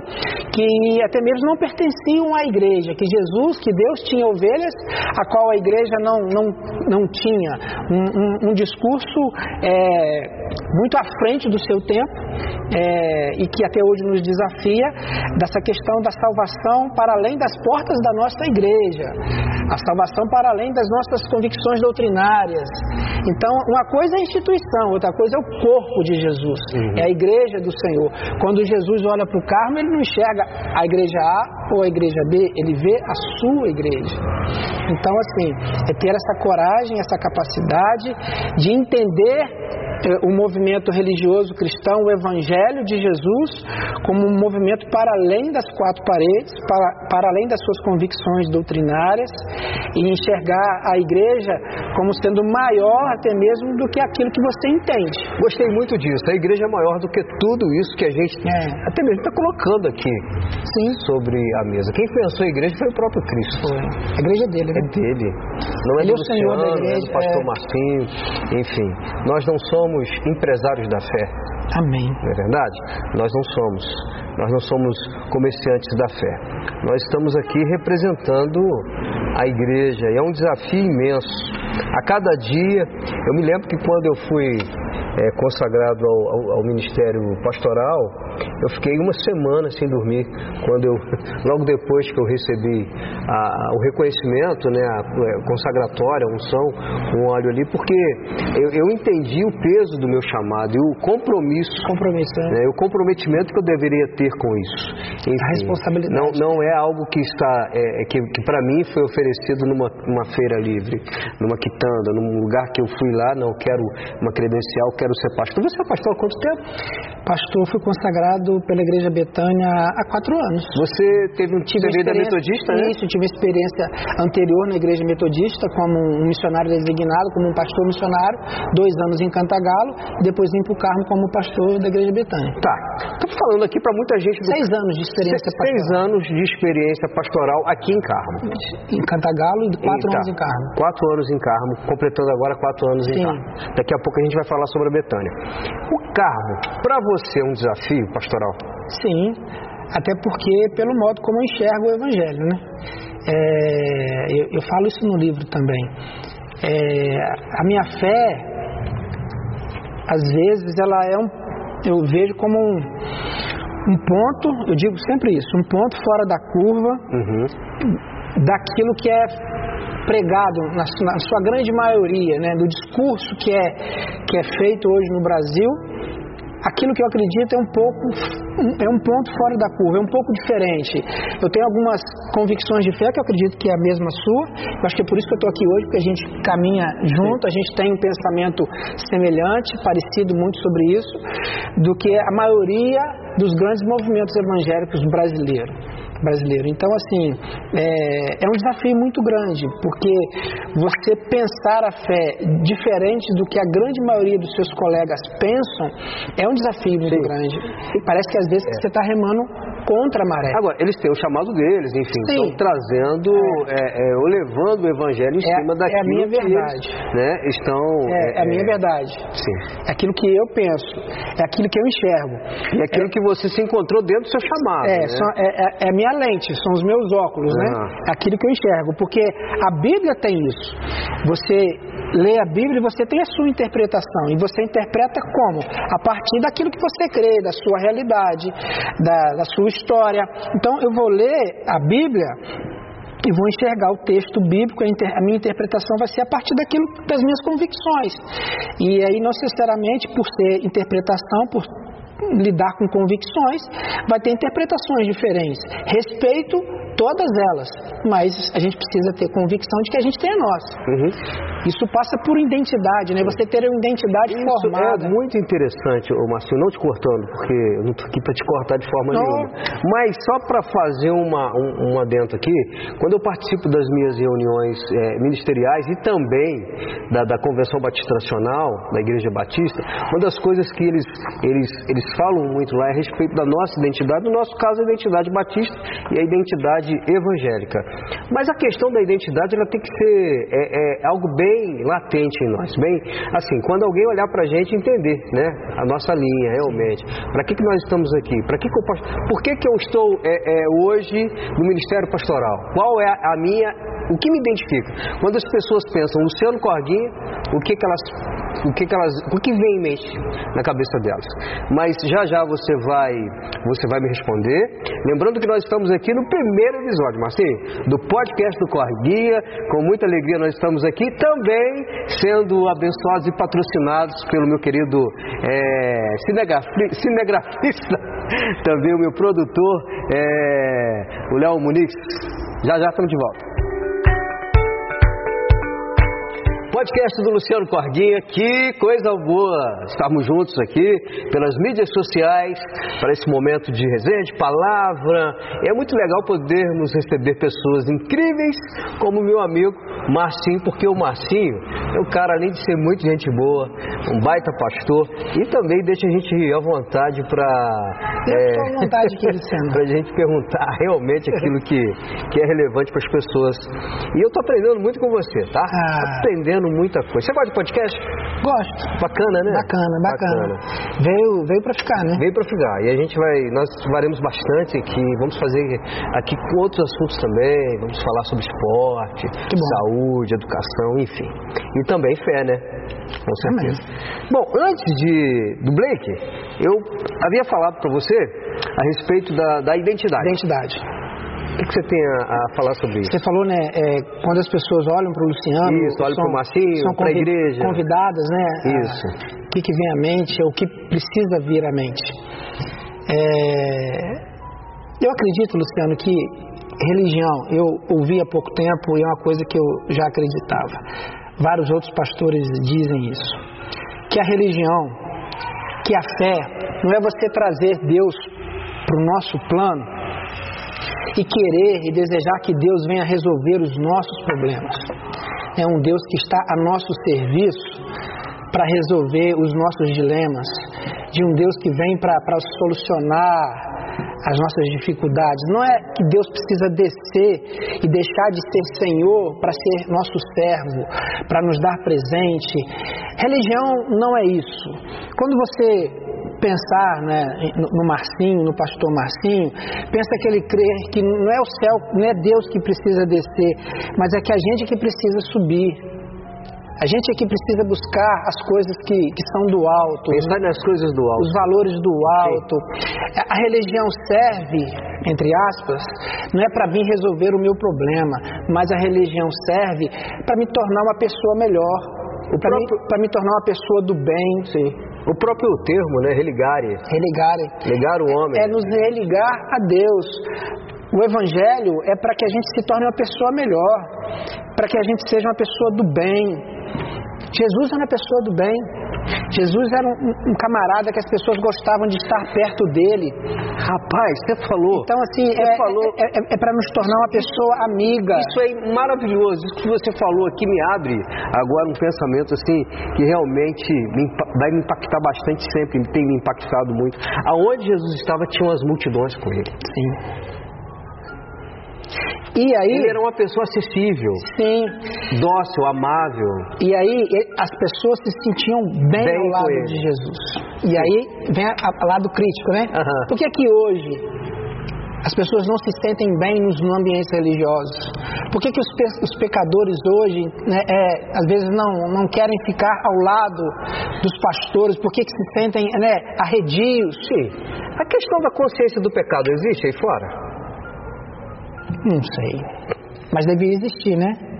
que até mesmo não pertenciam à igreja, que Jesus, que Deus tinha ovelhas, a qual a igreja não, não, não tinha. Um, um, um discurso é, muito à frente do seu tempo é, e que até hoje nos desafia dessa questão da salvação para além das portas da nossa igreja, a salvação para além das nossas convicções doutrinárias. Então, uma coisa é a instituição, outra coisa é o corpo de Jesus, uhum. é a igreja do Senhor. Quando Jesus olha para o Carmo, ele não enxerga a igreja A ou a igreja B, ele vê a sua igreja. Então, assim, é ter essa coragem, essa capacidade de entender o movimento religioso cristão, o Evangelho de Jesus, como um movimento para além das quatro paredes, para, para além das suas convicções doutrinárias, e enxergar a igreja como sendo maior até mesmo do que aquilo que você entende. Gostei muito disso. A igreja é maior do que tudo isso que a gente é. até mesmo está colocando aqui Sim. sobre a mesa. Quem pensou a igreja foi o próprio Cristo. Foi. A igreja é dele, né? É dele. Não é Ele do é Senhor da igreja, é do pastor é... Marcinho, enfim. Nós não somos somos empresários da fé. Amém. Não é verdade? Nós não somos. Nós não somos comerciantes da fé. Nós estamos aqui representando a igreja e é um desafio imenso. A cada dia, eu me lembro que quando eu fui é, consagrado ao, ao, ao, ministério pastoral, eu fiquei uma semana sem dormir. Quando eu, logo depois que eu recebi a, o reconhecimento, né, a, a é, consagratória, a unção, um óleo ali, porque eu, eu, entendi o peso do meu chamado e o compromisso, compromisso né? né, o comprometimento que eu deveria ter com isso. Enfim, a responsabilidade. Não, não é algo que está, é, é que, que para mim foi oferecido numa, numa feira livre, numa quitanda, num lugar que eu fui lá, não quero uma credencial, quero ser pastor. Você é pastor há quanto tempo? Pastor, fui consagrado pela Igreja Betânia há quatro anos. Você teve um tive da Metodista, né? Isso, tive experiência anterior na Igreja Metodista como um missionário designado, como um pastor missionário, dois anos em Cantagalo, depois vim para o Carmo como pastor da Igreja Betânia. Tá. Estou falando aqui para muita gente. Do... Seis anos de experiência seis, pastoral. Seis anos de experiência pastoral aqui em Carmo. Em Cantagalo e quatro anos em Carmo. Quatro anos em Carmo, completando agora quatro anos Sim. em Carmo. Daqui a pouco a gente vai falar sobre a Betânia. O Carmo, para você é um desafio pastoral? Sim, até porque pelo modo como eu enxergo o Evangelho, né? É, eu, eu, falo isso no livro também. É, a minha fé, às vezes, ela é um, eu vejo como um, um ponto, eu digo sempre isso, um ponto fora da curva uhum. daquilo que é pregado na, na, sua grande maioria, né, do discurso que é, que é feito hoje no Brasil aquilo que eu acredito é um pouco é um ponto fora da curva, é um pouco diferente. Eu tenho algumas convicções de fé que eu acredito que é a mesma sua. Eu acho que é por isso que eu estou aqui hoje, porque a gente caminha junto, a gente tem um pensamento semelhante, parecido muito sobre isso, do que a maioria dos grandes movimentos evangélicos brasileiros brasileiro. Então, assim, é, é, um desafio muito grande, porque você pensar a fé diferente do que a grande maioria dos seus colegas pensam é um desafio muito Sim. grande. E parece que às vezes é. você está remando contra a maré. Agora, eles têm o chamado deles, enfim, Sim. estão trazendo, é. é, é ou levando o evangelho em é, cima daquilo é a minha verdade. Eles, né, estão... É, é, a minha verdade. Sim. É aquilo que eu penso, é aquilo que eu enxergo. E aquilo que você se encontrou dentro do seu chamado. É, né? só, é, a minha lente, são os meus óculos, né? É aquilo que eu enxergo, porque a Bíblia tem isso. Você lê a Bíblia e você tem a sua interpretação. E você interpreta como? A partir daquilo que você crê, da sua realidade, da, da sua história. Então eu vou ler a Bíblia e vou enxergar o texto bíblico, a, minha interpretação vai ser a partir daquilo das minhas convicções. E aí, não necessariamente por ser interpretação, por lidar com convicções, vai ter interpretações diferentes. Respeito todas elas, mas a gente precisa ter convicção de que a gente tem a nossa. Uhum. Isso passa por identidade, né? Você ter uma identidade Isso formada. É muito interessante, ô Márcio, não te cortando, porque eu não estou aqui para te cortar de forma não. nenhuma. Mas só para fazer uma, um, um aqui, quando eu participo das minhas reuniões é, ministeriais e também da, da Convenção Batista Nacional, da Igreja Batista, uma das coisas que eles, eles, eles falam muito lá é a respeito da nossa identidade, no nosso caso a identidade batista e a identidade evangélica. Mas a questão da identidade ela tem que ser é, é algo bem latente em nós, bem assim, quando alguém olhar para a gente entender, né, a nossa linha realmente, para que, que nós estamos aqui, para que, que eu, por que, que eu estou é, é, hoje no ministério pastoral, qual é a minha, o que me identifica? Quando as pessoas pensam Luciano Corguinha, o que que elas o que, que elas, o que vem em mente na cabeça delas. Mas já já você vai, você vai me responder. Lembrando que nós estamos aqui no primeiro episódio, Marcinho, do podcast do Corre Guia. Com muita alegria nós estamos aqui também sendo abençoados e patrocinados pelo meu querido é, cinegrafista, também o meu produtor, é, o Léo Muniz. Já já estamos de volta. Podcast do Luciano Corguinha, que coisa boa estarmos juntos aqui pelas mídias sociais para esse momento de resenha, de palavra. É muito legal podermos receber pessoas incríveis como meu amigo Marcinho, porque o Marcinho é um cara, além de ser muito gente boa, um baita pastor e também deixa a gente à vontade para. É, vontade para a gente perguntar realmente aquilo que, que é relevante para as pessoas. E eu estou aprendendo muito com você, tá? Ah. Aprendendo muita coisa. Você gosta de podcast? Gosto. Bacana, né? Bacana, bacana. bacana. Veio, veio para ficar, né? Veio para ficar. E a gente vai, nós faremos bastante aqui. Vamos fazer aqui com outros assuntos também. Vamos falar sobre esporte, saúde, educação, enfim. E também fé, né? Com certeza. Amém. Bom, antes de, do Blake, eu havia falado para você a respeito da, da identidade. Identidade. O que, você tem a, a, falar sobre isso? Você falou, né, é, quando as pessoas olham para o Luciano... Isso, olham para o Marcinho, para a igreja. convidadas, né? Isso. o que, que vem à mente, o que precisa vir à mente. É, eu acredito, Luciano, que religião, eu ouvi há pouco tempo e é uma coisa que eu já acreditava. Vários outros pastores dizem isso. Que a religião, que a fé não é você trazer Deus para o nosso plano e querer e desejar que Deus venha resolver os nossos problemas. É um Deus que está a nosso serviço para resolver os nossos dilemas, de um Deus que vem para solucionar as nossas dificuldades. Não é que Deus precisa descer e deixar de ser Senhor para ser nosso servo, para nos dar presente. Religião não é isso. Quando você pensar né, no Marcinho, no pastor Marcinho, pensa que ele crê que não é o céu, não é Deus que precisa descer, mas é que a gente que precisa subir. A gente aqui precisa buscar as coisas que, que são do alto. Pensar nas coisas do alto. Os valores do alto. Sim. A religião serve, entre aspas, não é para vir resolver o meu problema, mas a religião serve para me tornar uma pessoa melhor. Para próprio... me, me tornar uma pessoa do bem. Sim. O próprio termo, né? Religare. Religare. Ligar o homem. É, é nos religar a Deus. O Evangelho é para que a gente se torne uma pessoa melhor, para que a gente seja uma pessoa do bem. Jesus era uma pessoa do bem. Jesus era um, um, camarada que as pessoas gostavam de estar perto dele. Rapaz, você falou. Então, assim, é, falou, é, é, é para nos tornar uma pessoa amiga. Isso é maravilhoso. Isso que você falou aqui me abre agora um pensamento assim que realmente me, vai me impactar bastante sempre. Tem me impactado muito. Aonde Jesus estava, tinham as multidões com ele. Sim. E aí, ele era uma pessoa acessível, sim, dócil, amável. E aí as pessoas se sentiam bem, bem ao lado de Jesus. E aí vem o lado crítico, né? Uhum. Por que que hoje as pessoas não se sentem bem nos ambientes religiosos? Por que, que os, pe os pecadores hoje, né, é, às vezes, não, não querem ficar ao lado dos pastores? Por que, que se sentem né, arredios? Sim. A questão da consciência do pecado existe aí fora? Não sei. Mas deveria existir, né?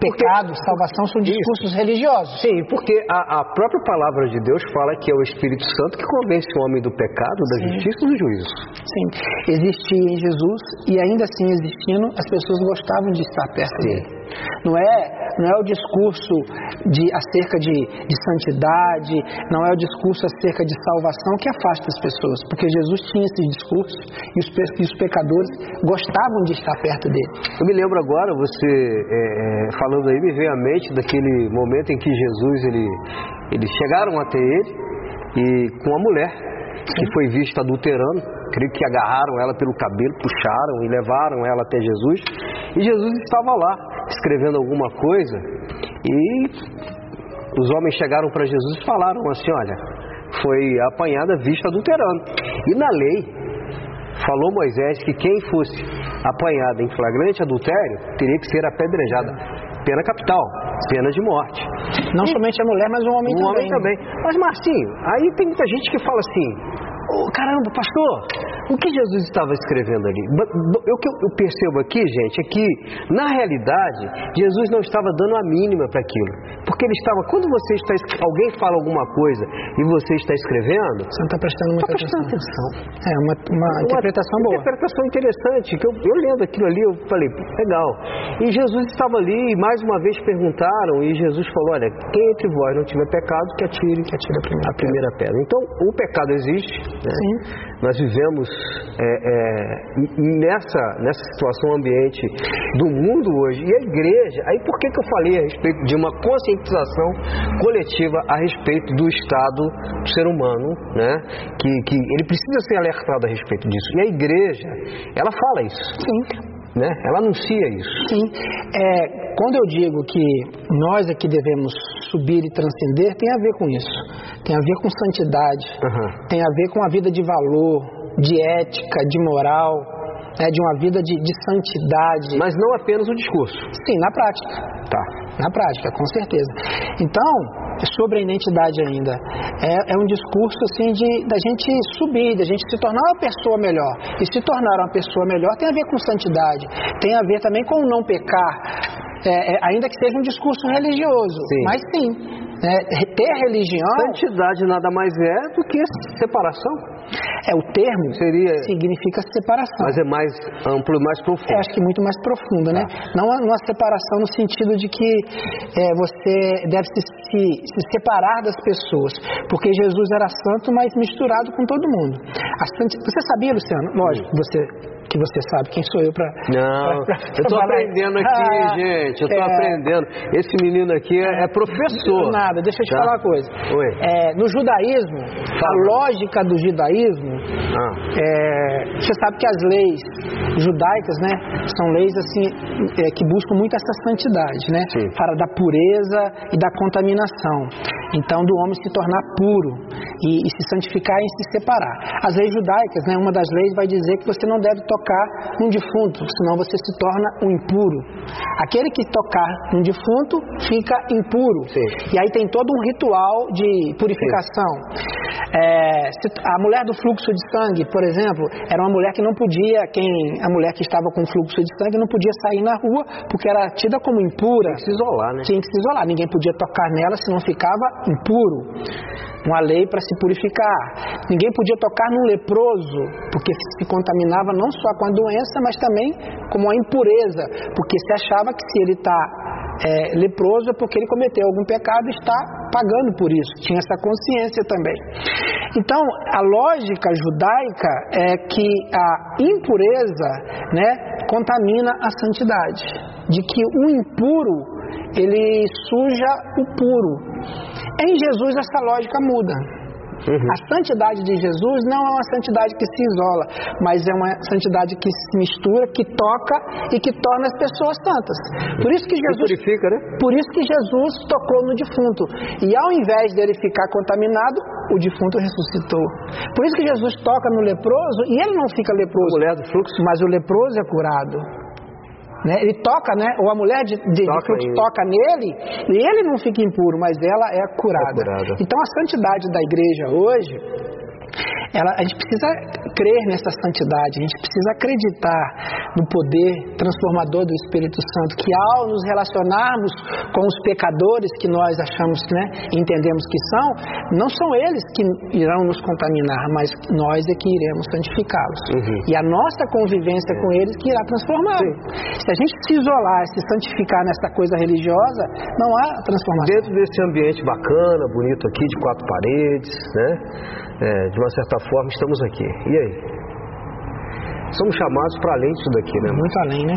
Pecado, porque, salvação são discursos isso. religiosos. Sim, porque a, a, própria palavra de Deus fala que é o Espírito Santo que convence o homem do pecado, da Sim. justiça e do juízo. Sim, existia em Jesus e ainda assim existindo, as pessoas gostavam de estar perto Sim. dele. Não é, não é o discurso de, acerca de, de santidade, não é o discurso acerca de salvação que afasta as pessoas, porque Jesus tinha esse discurso e os, e os pecadores gostavam de estar perto dele. Eu me lembro agora, você é, é, falando aí, me veio à mente daquele momento em que Jesus, ele, eles chegaram até ele e com a mulher que foi vista adulterando, creio que agarraram ela pelo cabelo, puxaram e levaram ela até Jesus. E Jesus estava lá, escrevendo alguma coisa, e os homens chegaram para Jesus e falaram assim: Olha, foi apanhada vista adulterando. E na lei, falou Moisés que quem fosse apanhado em flagrante adultério teria que ser apedrejada. Pena capital, pena de morte. Não e, somente a mulher, mas o homem o também. homem também. Mas Marcinho, aí tem muita gente que fala assim: oh, caramba, pastor, o que Jesus estava escrevendo ali? O que eu percebo aqui, gente, é que, na realidade, Jesus não estava dando a mínima para aquilo. Porque ele estava, quando você está, alguém fala alguma coisa e você está escrevendo. Você não está prestando muita tá prestando atenção. atenção. É, uma, uma, uma interpretação boa. Uma interpretação interessante, que eu, eu lendo aquilo ali, eu falei, legal. E Jesus estava ali e mais uma vez perguntaram, e Jesus falou: olha, quem entre vós não tiver pecado, que atire, que atire a primeira, a primeira pedra. Então, o pecado existe. Né? Nós vivemos é, é, nessa, nessa situação ambiente do mundo hoje. E a igreja, aí por que, que eu falei a respeito de uma conscientização coletiva a respeito do estado do ser humano, né? Que, que ele precisa ser alertado a respeito disso. E a igreja, ela fala isso. Sim. Né? Ela anuncia isso. Sim. É, quando eu digo que nós aqui devemos subir e transcender, tem a ver com isso. Tem a ver com santidade, uhum. tem a ver com a vida de valor, de ética, de moral, né, de uma vida de, de, santidade. Mas não apenas o discurso. Sim, na prática. Tá. Na prática, com certeza. Então, sobre a identidade ainda, é, é um discurso assim de da gente subir, da gente se tornar uma pessoa melhor. E se tornar uma pessoa melhor tem a ver com santidade, tem a ver também com não pecar. É, é, ainda que seja um discurso religioso, sim. mas sim, é, ter religião. Santidade nada mais é do que separação. É, o termo Seria... significa separação. Mas é mais amplo e mais profundo. É, acho que muito mais profundo, né? Tá. Não uma separação no sentido de que é, você deve se, se, se, separar das pessoas. Porque Jesus era santo, mas misturado com todo mundo. Você sabia, Luciano? Lógico, você que você sabe quem sou eu para. Não, pra, pra, eu estou aprendendo aqui, ah, gente. Eu estou é... aprendendo. Esse menino aqui é, é professor. Nada, deixa eu te tá? falar uma coisa. Oi. É, no judaísmo, Fala. a lógica do judaísmo, ah. é, você sabe que as leis judaicas, né, são leis assim é, que buscam muito essa santidade, né, Sim. para da pureza e da contaminação. Então, do homem se tornar puro e, e se santificar e se separar. As leis judaicas, né, uma das leis vai dizer que você não deve tocar tocar num defunto, senão você se torna um impuro. Aquele que tocar num defunto fica impuro. Sim. E aí tem todo um ritual de purificação. É, a mulher do fluxo de sangue, por exemplo, era uma mulher que não podia, quem a mulher que estava com fluxo de sangue não podia sair na rua porque era tida como impura. Tinha que se isolar, né? Tinha que se isolar. Ninguém podia tocar nela senão ficava impuro uma lei para se purificar. Ninguém podia tocar num leproso, porque se contaminava não só com a doença, mas também com a impureza, porque se achava que se ele está é, leproso é porque ele cometeu algum pecado e está pagando por isso. Tinha essa consciência também. Então, a lógica judaica é que a impureza né, contamina a santidade, de que o impuro ele suja o puro. Em Jesus essa lógica muda. Uhum. A santidade de Jesus não é uma santidade que se isola, mas é uma santidade que se mistura, que toca e que torna as pessoas santas. Por isso que Jesus purifica, né? Por isso que Jesus tocou no defunto. E ao invés dele ficar contaminado, o defunto ressuscitou. Por isso que Jesus toca no leproso e ele não fica leproso. mulher do fluxo. Mas o leproso é curado. Né? Ele toca, né? Ou a mulher de, de, toca, de toca nele e ele não fica impuro, mas ela é curada. é curada. Então a santidade da igreja hoje ela, a gente precisa crer nessa santidade, a gente precisa acreditar no poder transformador do Espírito Santo, que ao nos relacionarmos com os pecadores que nós achamos, né, entendemos que são, não são eles que irão nos contaminar, mas nós é que iremos santificá-los. Uhum. E a nossa convivência com eles que irá transformá-los. Se a gente se isolar, se santificar nessa coisa religiosa, não há transformação. Dentro desse ambiente bacana, bonito aqui, de quatro paredes, né? É, de uma certa forma, estamos aqui. E aí? Somos chamados para além disso daqui, né? Muito além, né?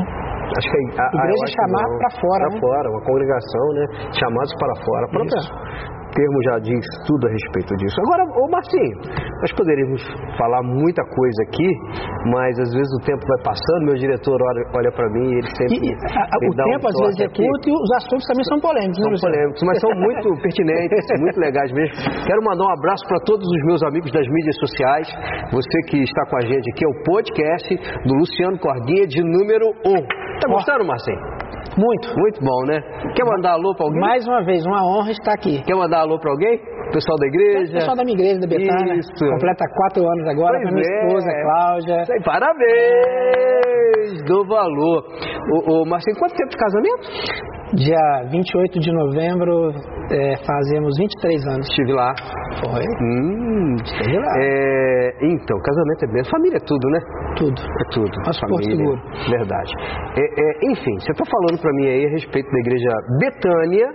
Acho que a, a igreja é chamar para fora. Para né? fora, uma congregação, né? Chamados para fora. Para termo já diz tudo a respeito disso. Agora, ô Marcinho, nós poderíamos falar muita coisa aqui, mas às vezes o tempo vai passando, meu diretor olha, para mim e ele sempre. E, a, o tempo um às vezes é curto e os assuntos também são polêmicos, né, São polêmicos, mas são muito pertinentes, muito legais mesmo. Quero mandar um abraço para todos os meus amigos das mídias sociais. Você que está com a gente aqui, é o podcast do Luciano Cordinha de número 1. Tá gostando, Marcinho? Muito. Muito bom, né? Quer mandar alô para alguém? Mais uma vez, uma honra estar aqui. Quer mandar alô para alguém? Pessoal da igreja? Pessoal da minha igreja, da Betânia. Isso. Completa quatro anos agora, pois minha é. esposa, Cláudia. Sei, parabéns! Do valor. O, o Marcinho, quanto tempo de casamento? Dia 28 de novembro, é, fazemos 23 anos. Estive lá. Foi? Hum, estive lá. É, então, casamento é bem. Família é tudo, né? Tudo. É tudo. Nosso família. seguro. Verdade. É, é, enfim, você está falando para mim aí a respeito da igreja Betânia.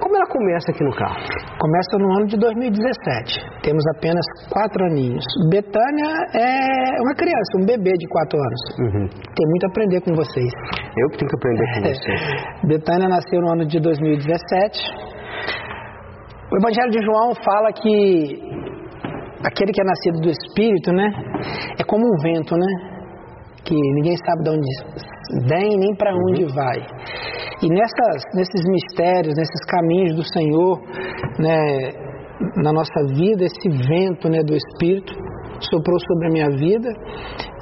Como ela começa aqui no carro? Começa no ano de 2017. Temos apenas quatro aninhos. Betânia é uma criança, um bebê de quatro anos. Uhum. Tem muito a aprender com vocês. Eu que tenho que aprender com você. Betânia nasceu no ano de 2017 o Evangelho de João fala que aquele que é nascido do Espírito, né, é como um vento, né, que ninguém sabe de onde vem nem para onde uhum. vai. E nessas, nesses mistérios, nesses caminhos do Senhor, né, na nossa vida, esse vento, né, do Espírito soprou sobre a minha vida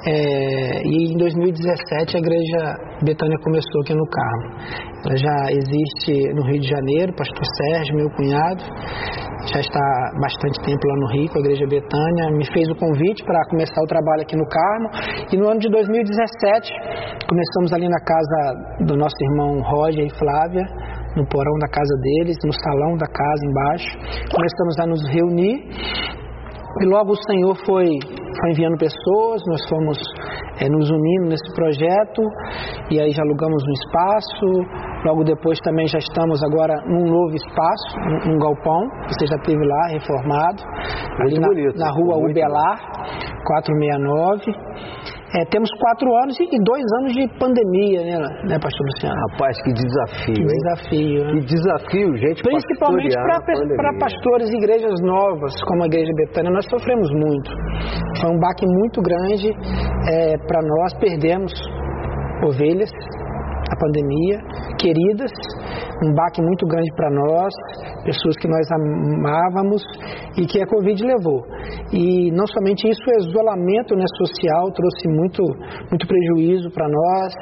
é, e em 2017 a igreja Betânia começou aqui no Carmo. Ela já existe no Rio de Janeiro, pastor Sérgio, meu cunhado, já está há bastante tempo lá no Rio, com a igreja Betânia, me fez o convite para começar o trabalho aqui no Carmo. E no ano de 2017 começamos ali na casa do nosso irmão Roger e Flávia, no porão da casa deles, no salão da casa embaixo. Começamos a nos reunir E logo o Senhor foi, foi enviando pessoas, nós fomos é, nos unindo nesse projeto e aí já alugamos um espaço. Logo depois também já estamos agora num novo espaço, num, num galpão, você já esteve lá, reformado, ali na, bonito, na rua muito Ubelar, 469. É, temos quatro anos e, dois anos de pandemia, né, né pastor Luciano? Rapaz, que desafio, Que desafio, né? Que desafio, gente. Principalmente para pastores e igrejas novas, como a Igreja Betânia, nós sofremos muito. Foi um baque muito grande para nós, perdemos ovelhas, a pandemia, queridas, um baque muito grande para nós, pessoas que nós amávamos e que a Covid levou. E não somente isso, o isolamento né, social trouxe muito, muito prejuízo para nós,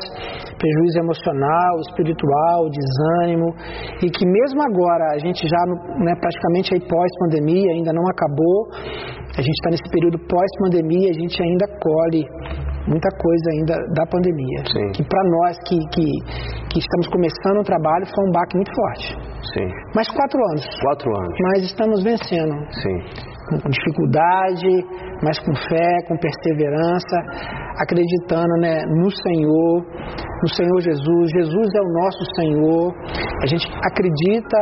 prejuízo emocional, espiritual, desânimo, e que mesmo agora, a gente já né, praticamente aí pós-pandemia, ainda não acabou, a gente está nesse período pós-pandemia, a gente ainda colhe muita coisa ainda da pandemia. Sim. Que para nós que, que, que estamos começando o trabalho foi um baque muito forte. Sim, Mais quatro anos, quatro anos. mas estamos vencendo Sim, com dificuldade, mas com fé, com perseverança, acreditando né, no Senhor, no Senhor Jesus. Jesus é o nosso Senhor. A gente acredita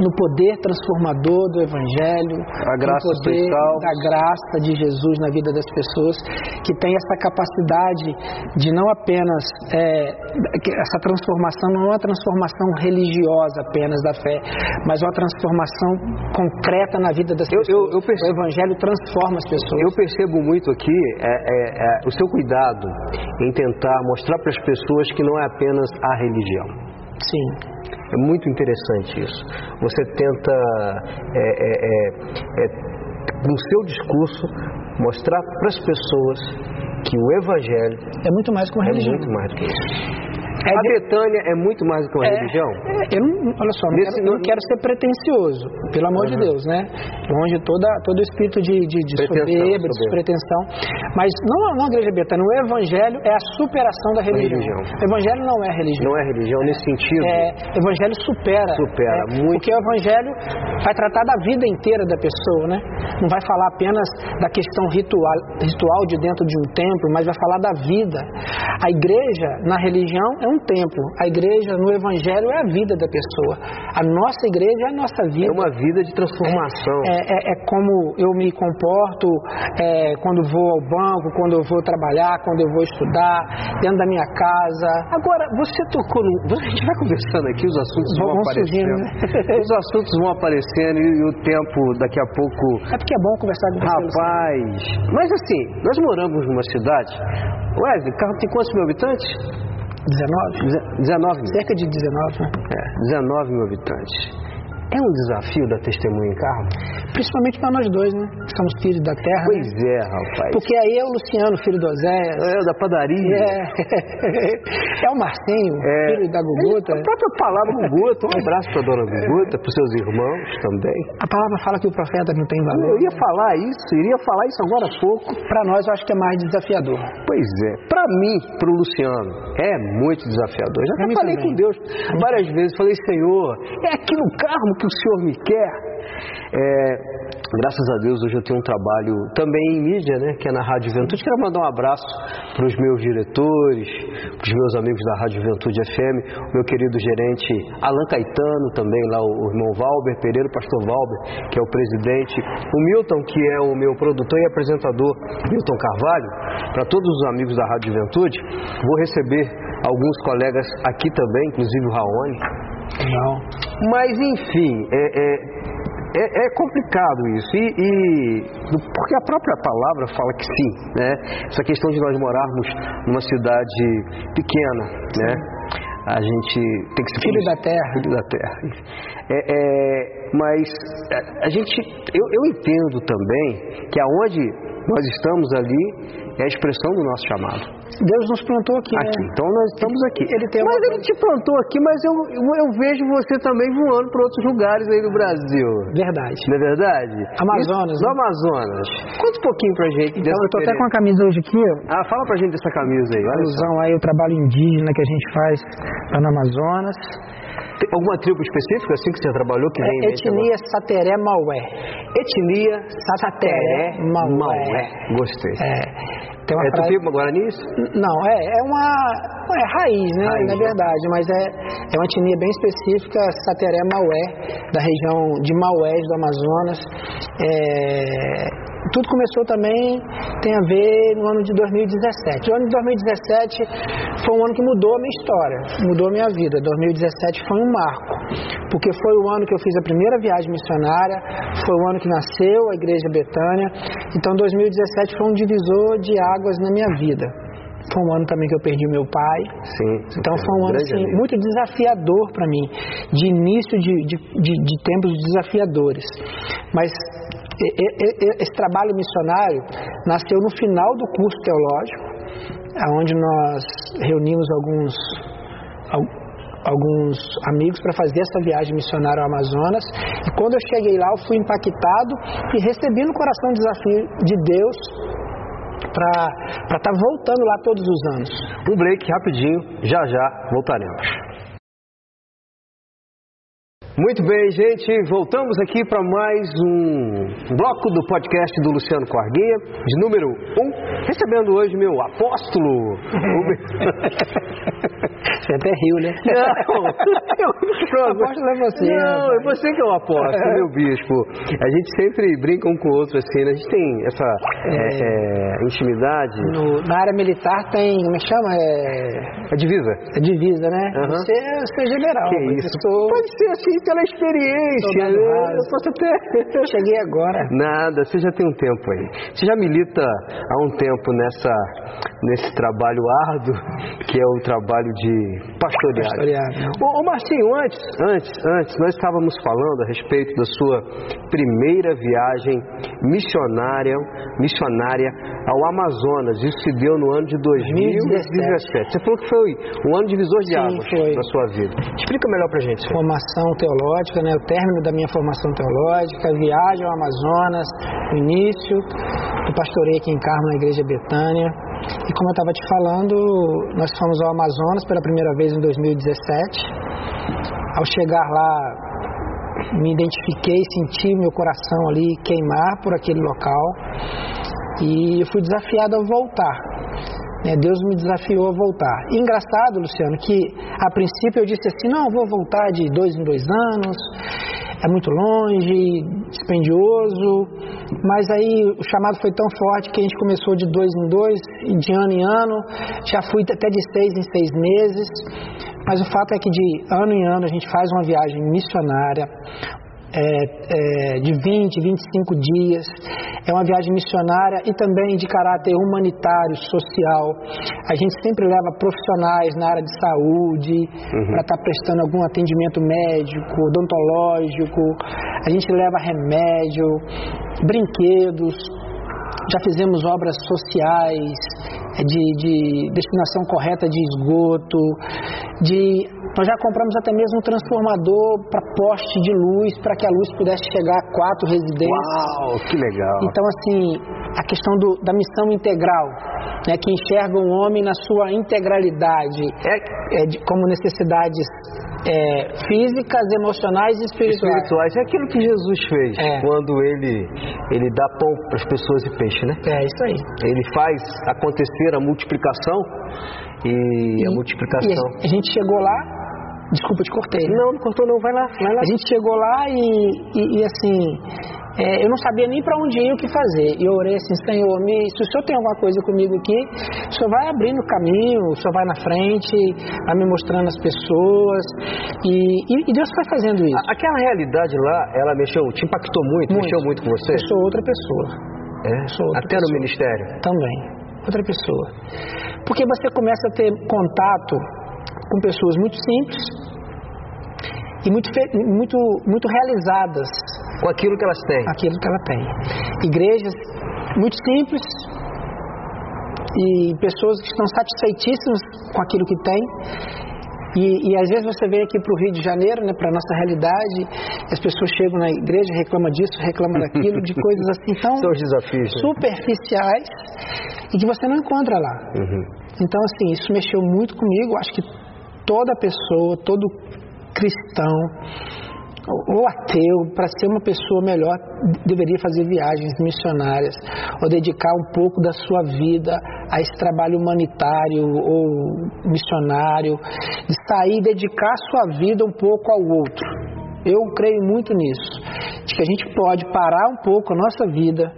no poder transformador do Evangelho, A graça no poder da graça de Jesus na vida das pessoas, que tem essa capacidade de não apenas é, essa transformação não é uma transformação religiosa apenas da fé, mas uma transformação concreta na vida das Eu- pessoas. eu- eu percebo- O Evangelho transforma as pessoas. Eu percebo muito aqui é, é, é, o seu cuidado em tentar mostrar para as pessoas que não é apenas a religião. Sim, É muito interessante isso. Você tenta, é, é, é, é, com o seu discurso, mostrar para as pessoas que o Evangelho é muito mais que uma é religião. muito mais do que isso. É a de- Betânia é muito mais do que uma É, religião? é, eu não, olha só, não, Nesse- quero, não no- quero ser pretencioso, pelo amor de Deus, né? Longe toda, todo o espírito de, de, de Pretensão, soberba, de pretensão. Mas não, não a igreja betânia, o evangelho é a superação da religião. religião. O evangelho não é religião. Não é religião nesse sentido? É, o evangelho supera. Supera, né? muito. Porque o evangelho vai tratar da vida inteira da pessoa, né? Não vai falar apenas da questão ritual, ritual de dentro de um templo, mas vai falar da vida. A igreja, na religião, é um templo. A igreja, no evangelho, é a vida da pessoa. A nossa igreja é a nossa vida. É uma vida de transformação. É, é- é como eu me comporto é, quando vou ao banco, quando eu vou trabalhar, quando eu vou estudar, dentro da minha casa. Agora, você tocou no. A gente vai conversando aqui, os assuntos vão, Vão aparecendo. surgindo, né? Os assuntos vão aparecendo e, e o tempo, daqui a pouco. É porque é bom conversar com você. Rapaz! Mas assim, nós moramos numa cidade. Wesley, carro tem quantos mil habitantes? 19? Deze- 19 mil. Cerca de 19, né? É, 19 mil habitantes. É um desafio da testemunha em carro? Principalmente para nós dois, né? Somos filhos da terra. Pois né? é, rapaz. Porque aí é o Luciano, filho do Oséias. É, da padaria. É, é o Marcinho, É. filho da Guguta. A própria palavra Guguta. Um abraço para dona Guguta, para seus irmãos também. A palavra fala que o profeta não tem valor. Eu ia falar isso, iria falar isso agora há pouco. Para nós, eu acho que é mais desafiador. Pois é, para mim, para o Luciano, é muito desafiador. Já falei também. com Deus várias vezes, falei, Senhor, é aqui no carro que o Senhor me quer. É, graças a Deus, hoje eu tenho um trabalho também em mídia, né, que é na Rádio Juventude. Quero mandar um abraço para os meus diretores, para os meus amigos da Rádio Juventude FM, o meu querido gerente Alan Caetano, também lá o, irmão Valber Pereira, o pastor Valber, que é o presidente, o Milton, que é o meu produtor e apresentador, Milton Carvalho, para todos os amigos da Rádio Juventude. Vou receber alguns colegas aqui também, inclusive o Raoni. Não. Mas enfim, é, é, é- é complicado isso. E, e- porque a própria palavra fala que sim, né? Essa questão de nós morarmos numa cidade pequena, né? A gente tem que ser Filho da terra. Filho da terra. É, é, mas é, a gente, eu, eu entendo também que aonde nós estamos ali é a expressão do nosso chamado. Deus nos plantou aqui, Aqui. né? Então nós estamos aqui. Ele tem mas ele te plantou aqui, mas eu, eu, eu vejo você também voando para outros lugares aí no Brasil. Verdade. Não é verdade? Amazonas, Isso, né? No Amazonas. Conta um pouquinho pra gente Então, dessa eu tô até com a camisa hoje aqui, ó. Ah, fala pra gente dessa camisa aí, alusão aí ao trabalho indígena que a gente faz lá no Amazonas. Alguma tribo específica assim que você trabalhou que vem é, Etnia Sateré Maué. Etnia Sateré Maué. Maué. Gostei. É, tem uma é frase... Tupi Guarani isso? Não, é, é uma é raiz, né, raiz, na né? verdade, mas é, é uma etnia bem específica, Sateré Maué, da região de Maués do Amazonas. É, tudo começou também, tem a ver no ano de 2017. O ano de 2017 foi um ano que mudou a minha história, mudou a minha vida. 2017 foi um marco, porque foi o ano que eu fiz a primeira viagem missionária, foi o ano que nasceu a Igreja Betânia. Então 2017 foi um divisor de águas na minha vida. Foi um ano também que eu perdi meu pai. Sim. Então foi um ano assim, muito desafiador para mim, de início de, de, de, de tempos desafiadores. Mas esse trabalho missionário nasceu no final do curso teológico, onde nós reunimos alguns, alguns amigos para fazer essa viagem missionária ao Amazonas. E quando eu cheguei lá, eu fui impactado e recebi no coração o desafio de Deus para estar tá voltando lá todos os anos. Um break rapidinho, já já voltaremos. Muito bem, gente, voltamos aqui para mais um bloco do podcast do Luciano Corguinha, de número 1, um, recebendo hoje meu apóstolo. você até riu, né? Não, eu, apóstolo é você. Não, é você que é o apóstolo, meu bispo. A gente sempre brinca um com o outro assim, né? a gente tem essa é, é, intimidade. No, na área militar tem, como é que chama? É... A divisa. A divisa, né? Uhum. Você, você é general. Que isso? Sou... Pode ser assim pela experiência. Né? Eu posso até. Eu cheguei agora. Nada, você já tem um tempo aí. Você já milita há um tempo nessa, nesse trabalho árduo, que é o trabalho de pastorear. pastorear ô, ô Marcinho, antes, antes, antes, nós estávamos falando a respeito da sua primeira viagem missionária, missionária ao Amazonas. Isso se deu no ano de 2017. Você falou que foi um ano divisor de Sim, águas foi. na sua vida. Explica melhor pra gente. Formação teológica né, o término da minha formação teológica, viagem ao Amazonas, o início do pastoreio aqui em Carmo, na Igreja Betânia. E como eu estava te falando, nós fomos ao Amazonas pela primeira vez em 2017. Ao chegar lá, me identifiquei, senti meu coração ali queimar por aquele local e eu fui desafiado a voltar. Né? Deus me desafiou a voltar. Engraçado, Luciano, que a princípio eu disse assim: não, vou voltar de dois em dois anos, é muito longe, dispendioso. Mas aí o chamado foi tão forte que a gente começou de dois em dois, de ano em ano, já fui até de seis em seis meses. Mas o fato é que de ano em ano a gente faz uma viagem missionária, é, é, de 20, 25 dias. É uma viagem missionária e também de caráter humanitário, social. A gente sempre leva profissionais na área de saúde uhum. para estar tá prestando algum atendimento médico, odontológico. A gente leva remédio, brinquedos. Já fizemos obras sociais, de, de destinação correta de esgoto, de nós já compramos até mesmo um transformador para poste de luz, para que a luz pudesse chegar a quatro residências. Uau, que legal! Então, assim, a questão do, da missão integral, né, que enxerga o homem na sua integralidade, é, é de, como necessidades é, físicas, emocionais e espirituais. Espirituais. É aquilo que Jesus fez é. quando ele, ele dá pão para as pessoas e peixe, né? É isso aí. Ele faz acontecer a multiplicação e, e a multiplicação. E a gente chegou lá, Desculpa, te cortei. Não, não cortou não, vai lá, vai lá. A gente chegou lá e, e, e assim, é, eu não sabia nem para onde ir o que fazer. E eu orei assim, Senhor, me, se o Senhor tem alguma coisa comigo aqui, o Senhor vai abrindo o caminho, o Senhor vai na frente, vai me mostrando as pessoas. E, e, e Deus foi fazendo isso. Aquela realidade lá, ela mexeu, te impactou muito, muito. mexeu muito com você? Eu sou outra pessoa. É? Sou outra Até pessoa. no ministério? Também. Outra pessoa. Porque você começa a ter contato com pessoas muito simples e muito, muito, muito realizadas. Com aquilo que elas têm. Aquilo que ela tem. Igrejas muito simples e pessoas que estão satisfeitíssimas com aquilo que têm. E, e, às vezes você vem aqui para o Rio de Janeiro, né, para a nossa realidade, as pessoas chegam na igreja, reclamam disso, reclamam daquilo, de coisas assim tão desafios, né? superficiais e que você não encontra lá. Uhum. Então, assim, isso mexeu muito comigo. Acho que toda pessoa, todo cristão ou ateu, para ser uma pessoa melhor, deveria fazer viagens missionárias ou dedicar um pouco da sua vida a esse trabalho humanitário ou missionário, de sair e dedicar a sua vida um pouco ao outro. Eu creio muito nisso, de que a gente pode parar um pouco a nossa vida,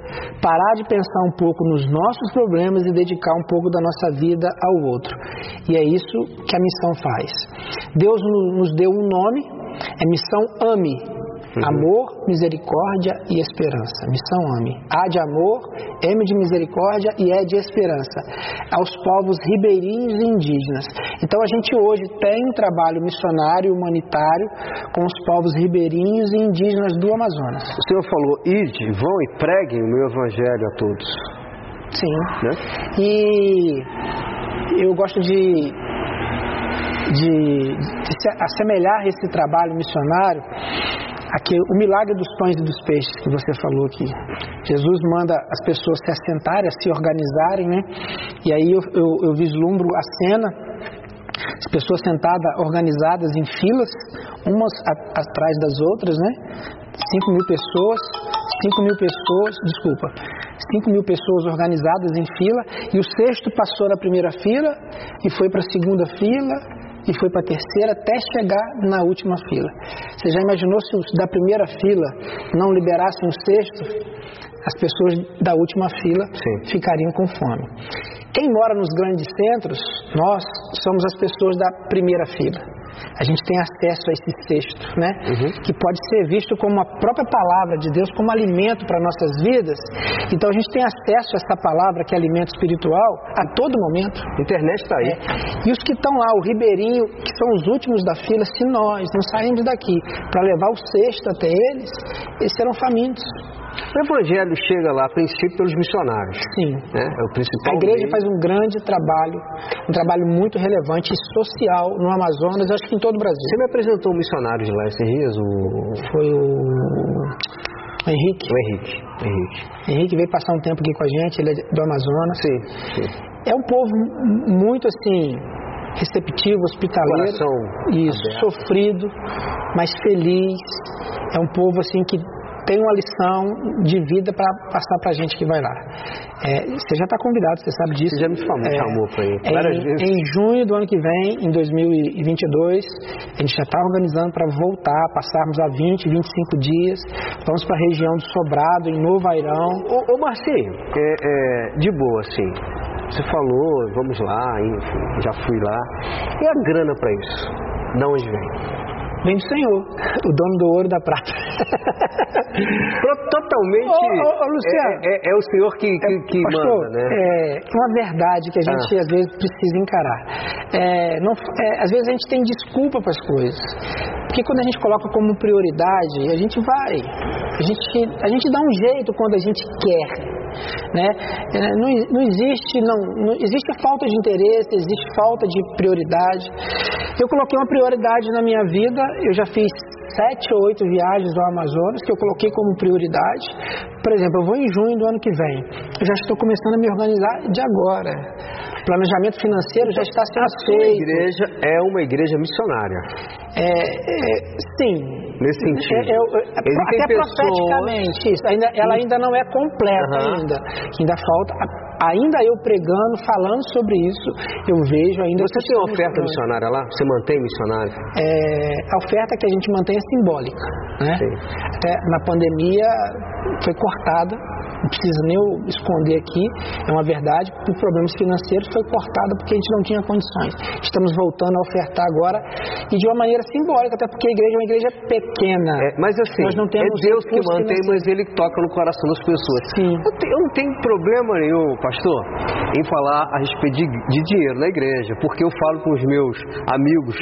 parar de pensar um pouco nos nossos problemas e dedicar um pouco da nossa vida ao outro. E é isso que a missão faz. Deus nos deu um nome, é missão AME. Uhum. Amor, misericórdia e esperança. Missão AME. A de amor, M de misericórdia e E de esperança. Aos povos ribeirinhos e indígenas. Então a gente hoje tem um trabalho missionário humanitário com os povos ribeirinhos e indígenas do Amazonas. O senhor falou, ide, vão e preguem o meu evangelho a todos. Sim. Né? E eu gosto de de, de se assemelhar esse trabalho missionário aqui, o milagre dos pães e dos peixes que você falou aqui. Jesus manda as pessoas se assentarem, se organizarem, né? E aí eu, eu, eu vislumbro a cena, as pessoas sentadas, organizadas em filas, umas a, atrás das outras, né? Cinco mil pessoas, cinco mil pessoas, desculpa, cinco mil pessoas organizadas em fila, e o sexto passou na primeira fila e foi para a segunda fila e foi para a terceira até chegar na última fila. Você já imaginou se os da primeira fila não liberassem o sexto? As pessoas da última fila Sim. ficariam com fome. Quem mora nos grandes centros, nós somos as pessoas da primeira fila a gente tem acesso a esse texto, né? Uhum. Que pode ser visto como a própria palavra de Deus, como alimento para nossas vidas. Então a gente tem acesso a essa palavra que é alimento espiritual a todo momento. A internet está aí. É. E os que estão lá, o ribeirinho, que são os últimos da fila, se nós não sairmos daqui para levar o cesto até eles, eles serão famintos. O evangelho chega lá, a princípio, pelos missionários. Sim. Né? É o principal. A igreja meio. faz um grande trabalho, um trabalho muito relevante e social no Amazonas, acho que em todo o Brasil. Você me apresentou um missionário de lá esses dias? O... Foi o. O Henrique. O Henrique. Henrique. Henrique veio passar um tempo aqui com a gente, ele é do Amazonas. Sim, sim. É um povo muito assim, receptivo, hospitaleiro. Coração isso, aberto. sofrido, mas feliz. É um povo assim que tem uma lição de vida para passar para a gente que vai lá. É, você já está convidado, você sabe disso. Você já me chamou, é, chamou para ir várias em, vezes. Em junho do ano que vem, em 2022, a gente já está organizando para voltar, passarmos a 20, 25 dias. Vamos para a região do Sobrado, em Novo Airão. Ô, ô Marcinho, é, é, de boa, assim. Você falou, vamos lá, enfim, já fui lá. E a grana para isso? De onde vem? Vem do Senhor, o dono do ouro e da prata. Totalmente. Ô, ô, ô, Luciano, é, é, é, o Senhor que, que, que pastor, manda, né? É uma verdade que a gente ah. às vezes precisa encarar. É, não, é, às vezes a gente tem desculpa para as coisas. Porque quando a gente coloca como prioridade, a gente vai. A gente, a gente dá um jeito quando a gente quer. Né? É, não, não, existe não, não existe falta de interesse, existe falta de prioridade. Eu coloquei uma prioridade na minha vida, eu já fiz sete ou oito viagens ao Amazonas que eu coloquei como prioridade. Por exemplo, eu vou em junho do ano que vem. Eu já estou começando a me organizar de agora. O planejamento financeiro já está sendo a feito. A igreja é uma igreja missionária. É, é, sim. Nesse sentido. É, é, até pessoas... profeticamente, isso. Ainda, ela ainda não é completa uhum. ainda. Ainda falta ainda eu pregando, falando sobre isso, eu vejo ainda. Você tem oferta missionária lá? Você mantém missionário? É, a oferta que a gente mantém é simbólica. Né? Até na pandemia foi cortada não precisa nem eu esconder aqui, é uma verdade, por problemas financeiros foi cortada porque a gente não tinha condições. Estamos voltando a ofertar agora e de uma maneira simbólica, até porque a igreja é uma igreja pequena. É, mas assim, Nós não temos é Deus que mantém, mas Ele toca no coração das pessoas. Sim. Eu, te, eu não tenho problema nenhum, pastor, em falar a respeito de, de dinheiro na igreja, porque eu falo com os meus amigos,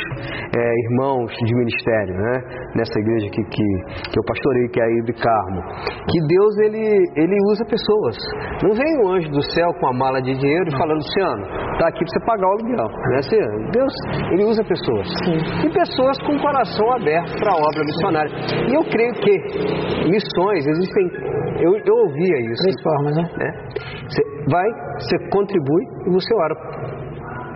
é, irmãos de ministério, né? Nessa igreja que, que, que eu pastorei, que é a de Carmo, que Deus ele, ele usa usa pessoas. Não vem um anjo do céu com a mala de dinheiro e fala, Luciano, tá aqui para você pagar o aluguel. Né? Assim, Deus, ele usa pessoas. Sim. E pessoas com o coração aberto para a obra missionária. E eu creio que missões existem. Eu, eu ouvia isso. Três formas, né? né? Você vai, você contribui e você ora.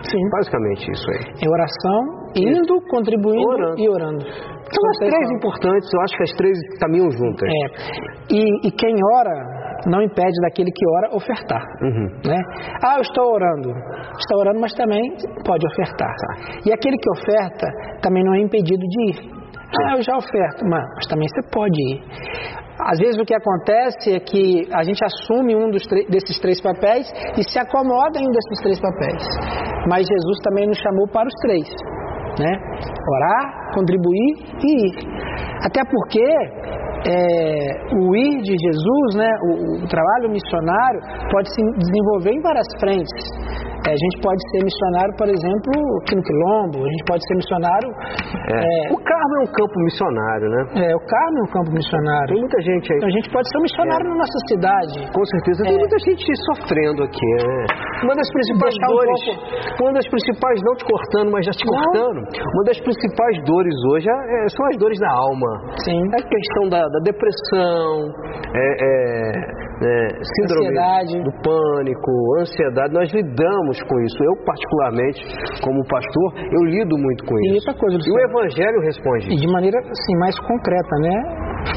Sim. Basicamente isso aí. É oração, Indo, contribuindo orando. e orando. São as três importantes, eu acho que as três caminham juntas. É. E, e quem ora não impede daquele que ora ofertar. Uhum. Né? Ah, eu estou orando. Está orando, mas também pode ofertar. Tá. E aquele que oferta também não é impedido de ir. Ah, eu já oferto, mas também você pode ir. Às vezes o que acontece é que a gente assume um desses três papéis e se acomoda em um desses três papéis. Mas Jesus também nos chamou para os três. Né? Orar, contribuir e ir. Até porque é, o ir de Jesus, né, o, o, trabalho missionário, pode se desenvolver em várias frentes. É, a gente pode ser missionário, por exemplo, aqui no Quilombo, a gente pode ser missionário. É. É, o Carmo é um campo missionário, né? É, o Carmo é um campo missionário. Tem muita gente aí. Então a gente pode ser um missionário é. na nossa cidade. Com certeza, tem é. muita gente sofrendo aqui. Né? Uma das principais Deixar dores, um uma das principais, não te cortando, mas já te não. cortando, uma das principais dores hoje é, são as dores da alma. Sim. A questão da, da depressão, síndrome ansiedade. do pânico, ansiedade. Nós lidamos com isso. Eu, particularmente, como pastor, eu lido muito com e isso. Coisa, e o Evangelho responde. E de maneira assim, mais concreta, né?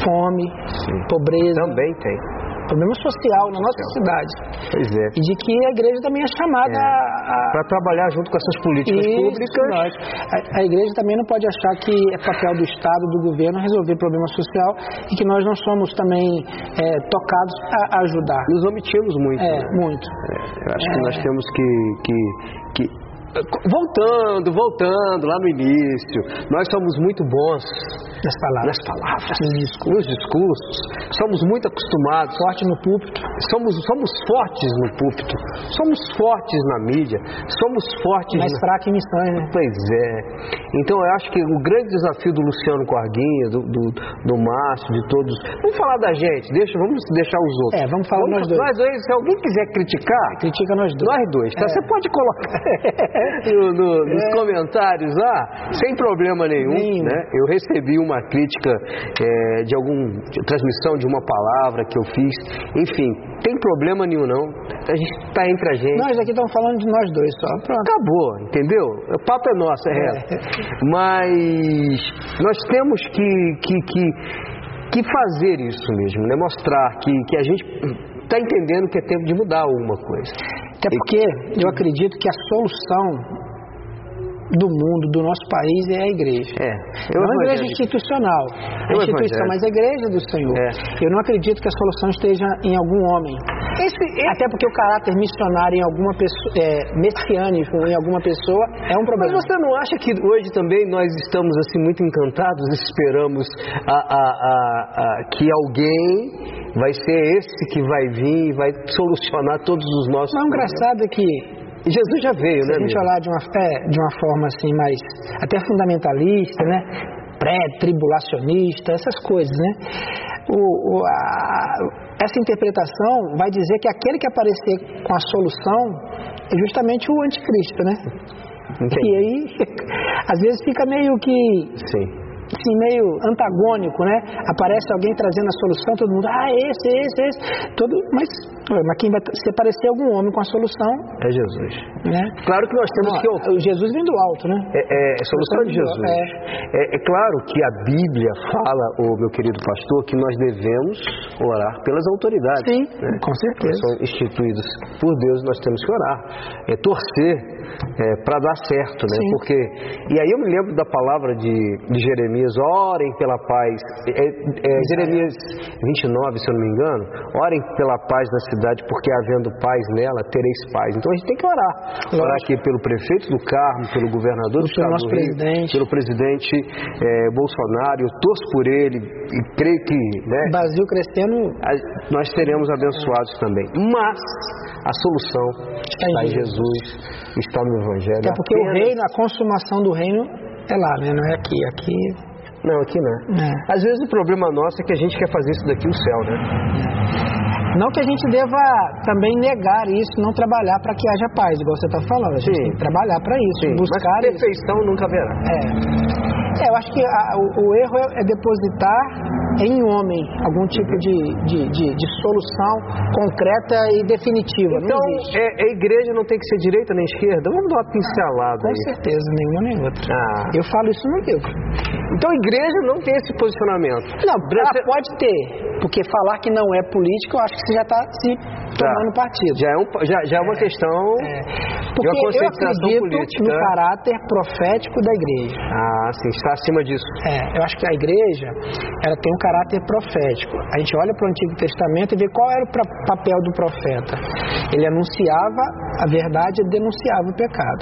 Fome, Sim. pobreza. Também tem problema social na nossa cidade. Pois é. E de que a igreja também é chamada é. a. Para trabalhar junto com essas políticas Isso, públicas. A, a, igreja também não pode achar que é papel do Estado, do governo, resolver problema social e que nós não somos também é, tocados a, ajudar. Nos omitimos muito. É, né? muito. É, eu acho que nós é. temos que, que, que Voltando, voltando lá no início, nós somos muito bons nas palavras, nas palavras nos, discursos. nos discursos. Somos muito acostumados. Forte no púlpito. Somos, somos fortes no púlpito. Somos fortes na mídia. Somos fortes. Mais na... fraco em missões, né? Pois é. Então eu acho que o grande desafio do Luciano Corguinha, do, do, do Márcio, de todos. Vamos falar da gente, deixa, vamos deixar os outros. É, vamos falar vamos, nós dois. Nós dois, se alguém quiser criticar, critica nós dois. Nós dois, tá? É. Você pode colocar. no, no, nos é. comentários lá, sem problema nenhum. Sim. Né? Eu recebi uma crítica é, de alguma transmissão de uma palavra que eu fiz. Enfim, tem problema nenhum não. A gente está entre a gente. Nós aqui estamos falando de nós dois só. Pronto. Acabou, entendeu? O papo é nosso, é, é. reto. Mas nós temos que, que, que, que fazer isso mesmo, né? mostrar que, que a gente está entendendo que é tempo de mudar alguma coisa. Até porque eu acredito que a solução do mundo, do nosso país é a igreja. É. Eu não a igreja institucional, a instituição, mas a igreja do Senhor. É. Eu não acredito que a solução esteja em algum homem. Esse, esse... Até porque o caráter missionário em alguma pessoa, é, messiânico em alguma pessoa é um problema. Mas você não acha que hoje também nós estamos assim muito encantados, esperamos a, a, a, que alguém vai ser esse que vai vir e vai solucionar todos os nossos Não, problemas? engraçado é que Jesus já veio, Se né? Se a gente olhar de uma, é, de uma forma assim mais até fundamentalista, né? Pré-tribulacionista, essas coisas, né? O, o, a, essa interpretação vai dizer que aquele que aparecer com a solução é justamente o anticristo, né? Entendi. E aí, às vezes fica meio que Sim assim, meio antagônico, né? Aparece alguém trazendo a solução, todo mundo, ah, esse, esse, esse. Todo, mas, mas quem vai se aparecer algum homem com a solução é Jesus. Né? Claro que nós temos Não, que. Jesus vem do alto, né? É, é, é solução de Jesus. É. é. É, claro que a Bíblia fala, o meu querido pastor, que nós devemos orar pelas autoridades. Sim, né? com certeza. Que são instituídos por Deus, nós temos que orar. É torcer é, para dar certo, né? Sim. Porque. E aí eu me lembro da palavra de, de Jeremias orem pela paz. É, é, Jeremias 29, se eu não me engano, orem pela paz na cidade, porque havendo paz nela, tereis paz. Então a gente tem que orar. Lógico. Orar aqui pelo prefeito do Carmo, pelo governador do estado do Rio, presidente. pelo presidente é, Bolsonaro. Eu torço por ele e creio que. Né, o Brasil crescendo. Nós seremos abençoados também. Mas a solução está em Jesus, está no Evangelho. É porque Apenas... o reino, a consumação do reino é lá, né? Não é aqui. Aqui não, aqui não. É. Às vezes o problema nosso é que a gente quer fazer isso daqui no céu, né? Não que a gente deva também negar isso, não trabalhar para que haja paz, igual você está falando. A gente Sim. tem que trabalhar para isso, Sim. buscar Mas perfeição isso. nunca haverá. É. é. eu acho que a, o, o, erro é, é, depositar em homem algum tipo de, de, de, de solução concreta e definitiva. Então, é, a igreja não tem que ser direita nem esquerda? Vamos dar uma pincelada Com aí. certeza, nenhuma nem outra. Ah. Eu falo isso no livro. Então a igreja não tem esse posicionamento. Não, ela pode ter, porque falar que não é política, eu acho que você já está se tomando partido. Já é, um, já, já é uma questão Porque de uma eu acredito política. no caráter profético da igreja. Ah, sim, está acima disso. É, eu acho que a igreja ela tem um caráter profético. A gente olha para o Antigo Testamento e vê qual era o papel do profeta. Ele anunciava a verdade e denunciava o pecado.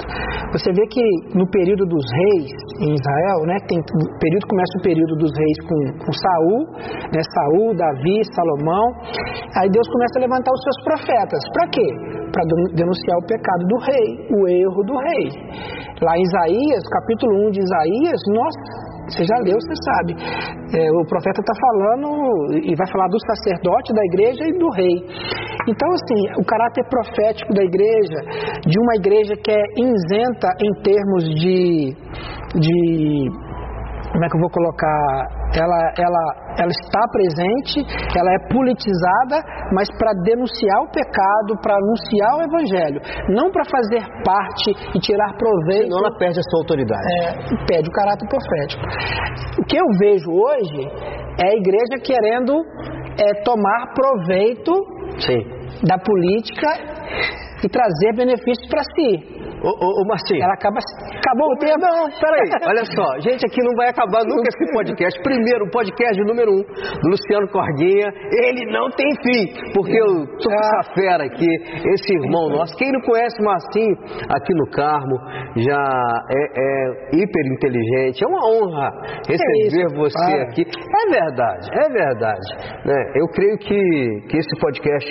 Você vê que no período dos reis em Israel, né, tem período começa o período dos reis com, com Saul, né, Saul, Davi, Salomão. Aí Deus começa a levantar os seus profetas. Para quê? Para denunciar o pecado do rei, o erro do rei. Lá em Isaías, capítulo 1 de Isaías, nossa, você já leu, você sabe. É, o profeta está falando e vai falar do sacerdote da igreja e do rei. Então, assim, o caráter profético da igreja, de uma igreja que é isenta em termos de. de como é que eu vou colocar? Ela, ela, ela está presente, ela é politizada, mas para denunciar o pecado, para anunciar o evangelho, não para fazer parte e tirar proveito Senão ela perde a sua autoridade. é, pede o caráter profético. O que eu vejo hoje é a igreja querendo é, tomar proveito Sim. da política e trazer benefícios para si. Ô, ô, ô Marcinho. Ela acaba. Acabou o tempo? Não, peraí, olha só, gente, aqui não vai acabar nunca esse podcast. Primeiro, o podcast número um do Luciano Corguinha, ele não tem fim, porque eu tô com essa fera aqui, esse irmão nosso. Quem não conhece o Marcinho aqui no Carmo já é, é hiper inteligente, é uma honra receber isso, você para. aqui. É verdade, é verdade. né? Eu creio que, que esse podcast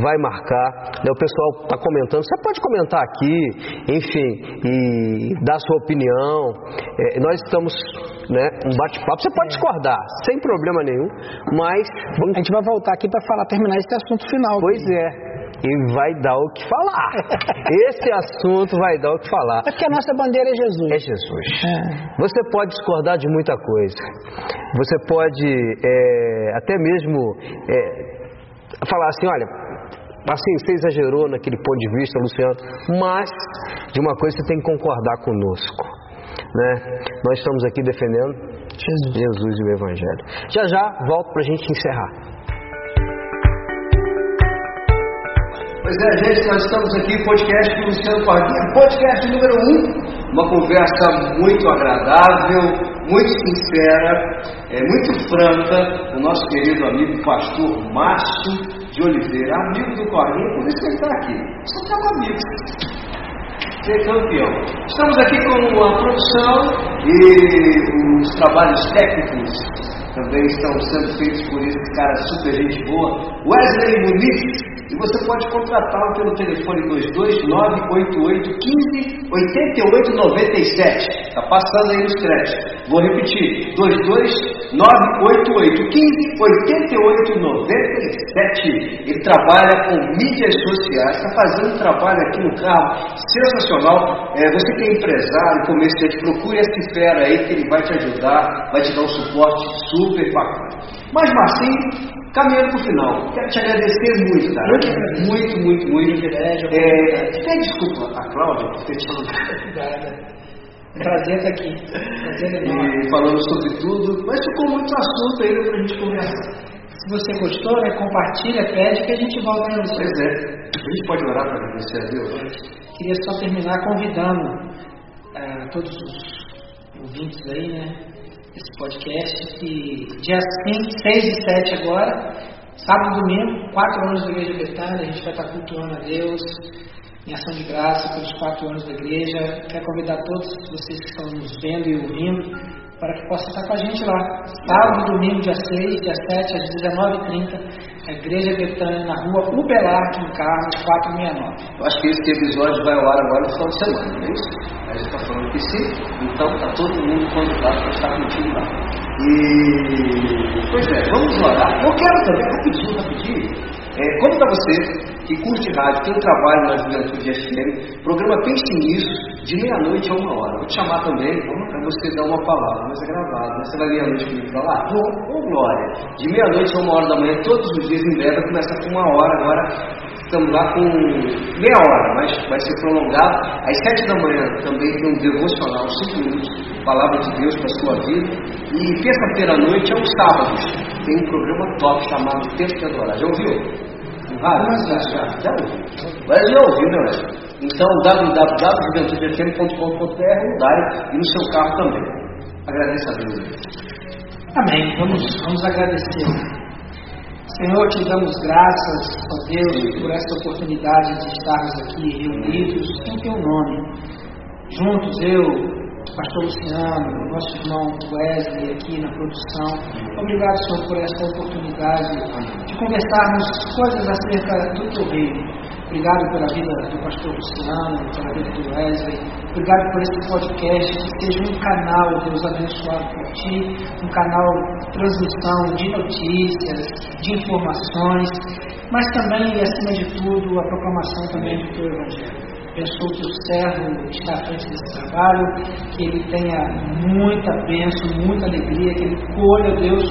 vai marcar. né? O pessoal está comentando, você pode comentar aqui, enfim, e dar sua opinião. É, nós estamos, né, um bate-papo. Você pode discordar, sem problema nenhum, mas, A gente vai voltar aqui para falar, terminar esse assunto final. pois é, e vai dar o que falar. Esse assunto vai dar o que falar. É porque a nossa bandeira é Jesus. É Jesus. É. Você pode discordar de muita coisa. Você pode é, até mesmo é, falar assim, olha, assim, você exagerou naquele ponto de vista, Luciano, mas de uma coisa você tem que concordar conosco. Né? Nós estamos aqui defendendo Jesus. Jesus e o Evangelho. Já já volto para a gente encerrar. Pois é, gente, nós estamos aqui, podcast do Luciano Corguinha, podcast número 1, um, uma conversa muito agradável, muito sincera, é, muito franca, o nosso querido amigo pastor Márcio de Oliveira, amigo do Corguinha, por isso que ele está aqui. Só estamos amigos. Ser campeão. Estamos aqui com a produção e os trabalhos técnicos também estão sendo feitos por esse cara super gente boa, Wesley Muniz. E você pode contratá-lo pelo telefone 22988158897. Está passando aí nos créditos. Vou repetir: 22988158897. Ele trabalha com mídias sociais, está fazendo um trabalho aqui no carro sensacional. É, você que é empresário, comerciante, procure esse fera aí que ele vai te ajudar, vai te dar um suporte super bacana. Mas Marcinho, caminhando para o final, quero te agradecer muito, cara. Muito, muito, muito. É, pede desculpa a Cláudia por ter te falado. Prazer estar aqui. Prazer E falando sobre tudo, mas ficou muito assunto ainda para a gente conversar. Se você gostou, né, compartilha, pede que a gente volta no Pois é, a gente pode orar para agradecer a Deus? Queria só terminar convidando eh, todos os ouvintes aí, né? Esse podcast que dia 5, 6 e 7 agora, sábado e domingo, quatro anos da Igreja Betânia, a gente vai estar cultuando a Deus em ação de graça pelos quatro anos da igreja. Quero convidar todos vocês que estão nos vendo e ouvindo para que possam estar com a gente lá. Sábado domingo, dia 6, dia 7, às 19h30, a Igreja Betânia, na rua Ubelar, em Carlos, 469. Eu acho que esse episódio vai ao ar agora no final de semana, não é isso? A gente está falando que sim, então está todo mundo convidado para estar contigo lá. E, pois é, vamos orar. Eu quero também, rapidinho, rapidinho, é, conta para você que curte rádio, tem um trabalho na Juventude FM, programa Pense Nisso, de meia-noite a uma hora. Vou te chamar também para você dar uma palavra, mas é gravado, né? Você vai meia-noite comigo para lá? Ô, Glória! De meia-noite a uma hora da manhã, todos os dias em breve, começa com uma hora agora estamos lá com meia hora, mas vai ser prolongado. Às sete da manhã também tem um devocional, cinco minutos, palavra de Deus para a sua vida. E terça-feira à noite é um sábado. Tem um programa top chamado Tempo de Adorar. Já ouviu? Ah, já, já, já ouviu. Mas já ouviu, né, Então, www.juventudefm.com.br no Dário e no seu carro também. Agradeço a Deus. Amém. Vamos, vamos agradecer. Senhor, te damos graças, ó Deus, por esta oportunidade de estarmos aqui reunidos em teu nome. Juntos, eu, Pastor Luciano, nosso irmão Wesley aqui na produção. Obrigado, Senhor, por esta oportunidade de conversarmos coisas acerca do teu reino. Obrigado pela vida do pastor Luciano, pela vida do Wesley. Obrigado por esse podcast, que seja um canal, Deus abençoado por ti, um canal de transmissão de notícias, de informações, mas também, acima de tudo, a proclamação também do teu Evangelho. Abençoe que o servo está à frente desse trabalho, que ele tenha muita bênção, muita alegria, que ele colha, Deus,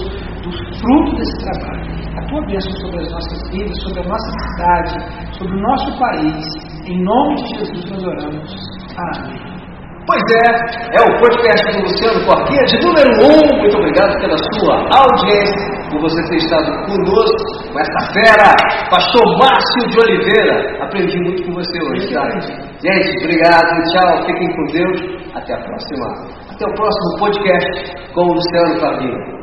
do fruto desse trabalho. A tua bênção sobre as nossas vidas, sobre a nossa cidade, sobre o nosso país. Em nome de Jesus nós oramos. Amém. Pois é, é o podcast do Luciano Corquinha de número 1. Um. Muito obrigado pela sua audiência, por você ter estado conosco com essa fera, pastor Márcio de Oliveira. Aprendi muito com você hoje, tá? Gente, obrigado, tchau, fiquem com Deus. Até a próxima. Até o próximo podcast com o Luciano Corquinha.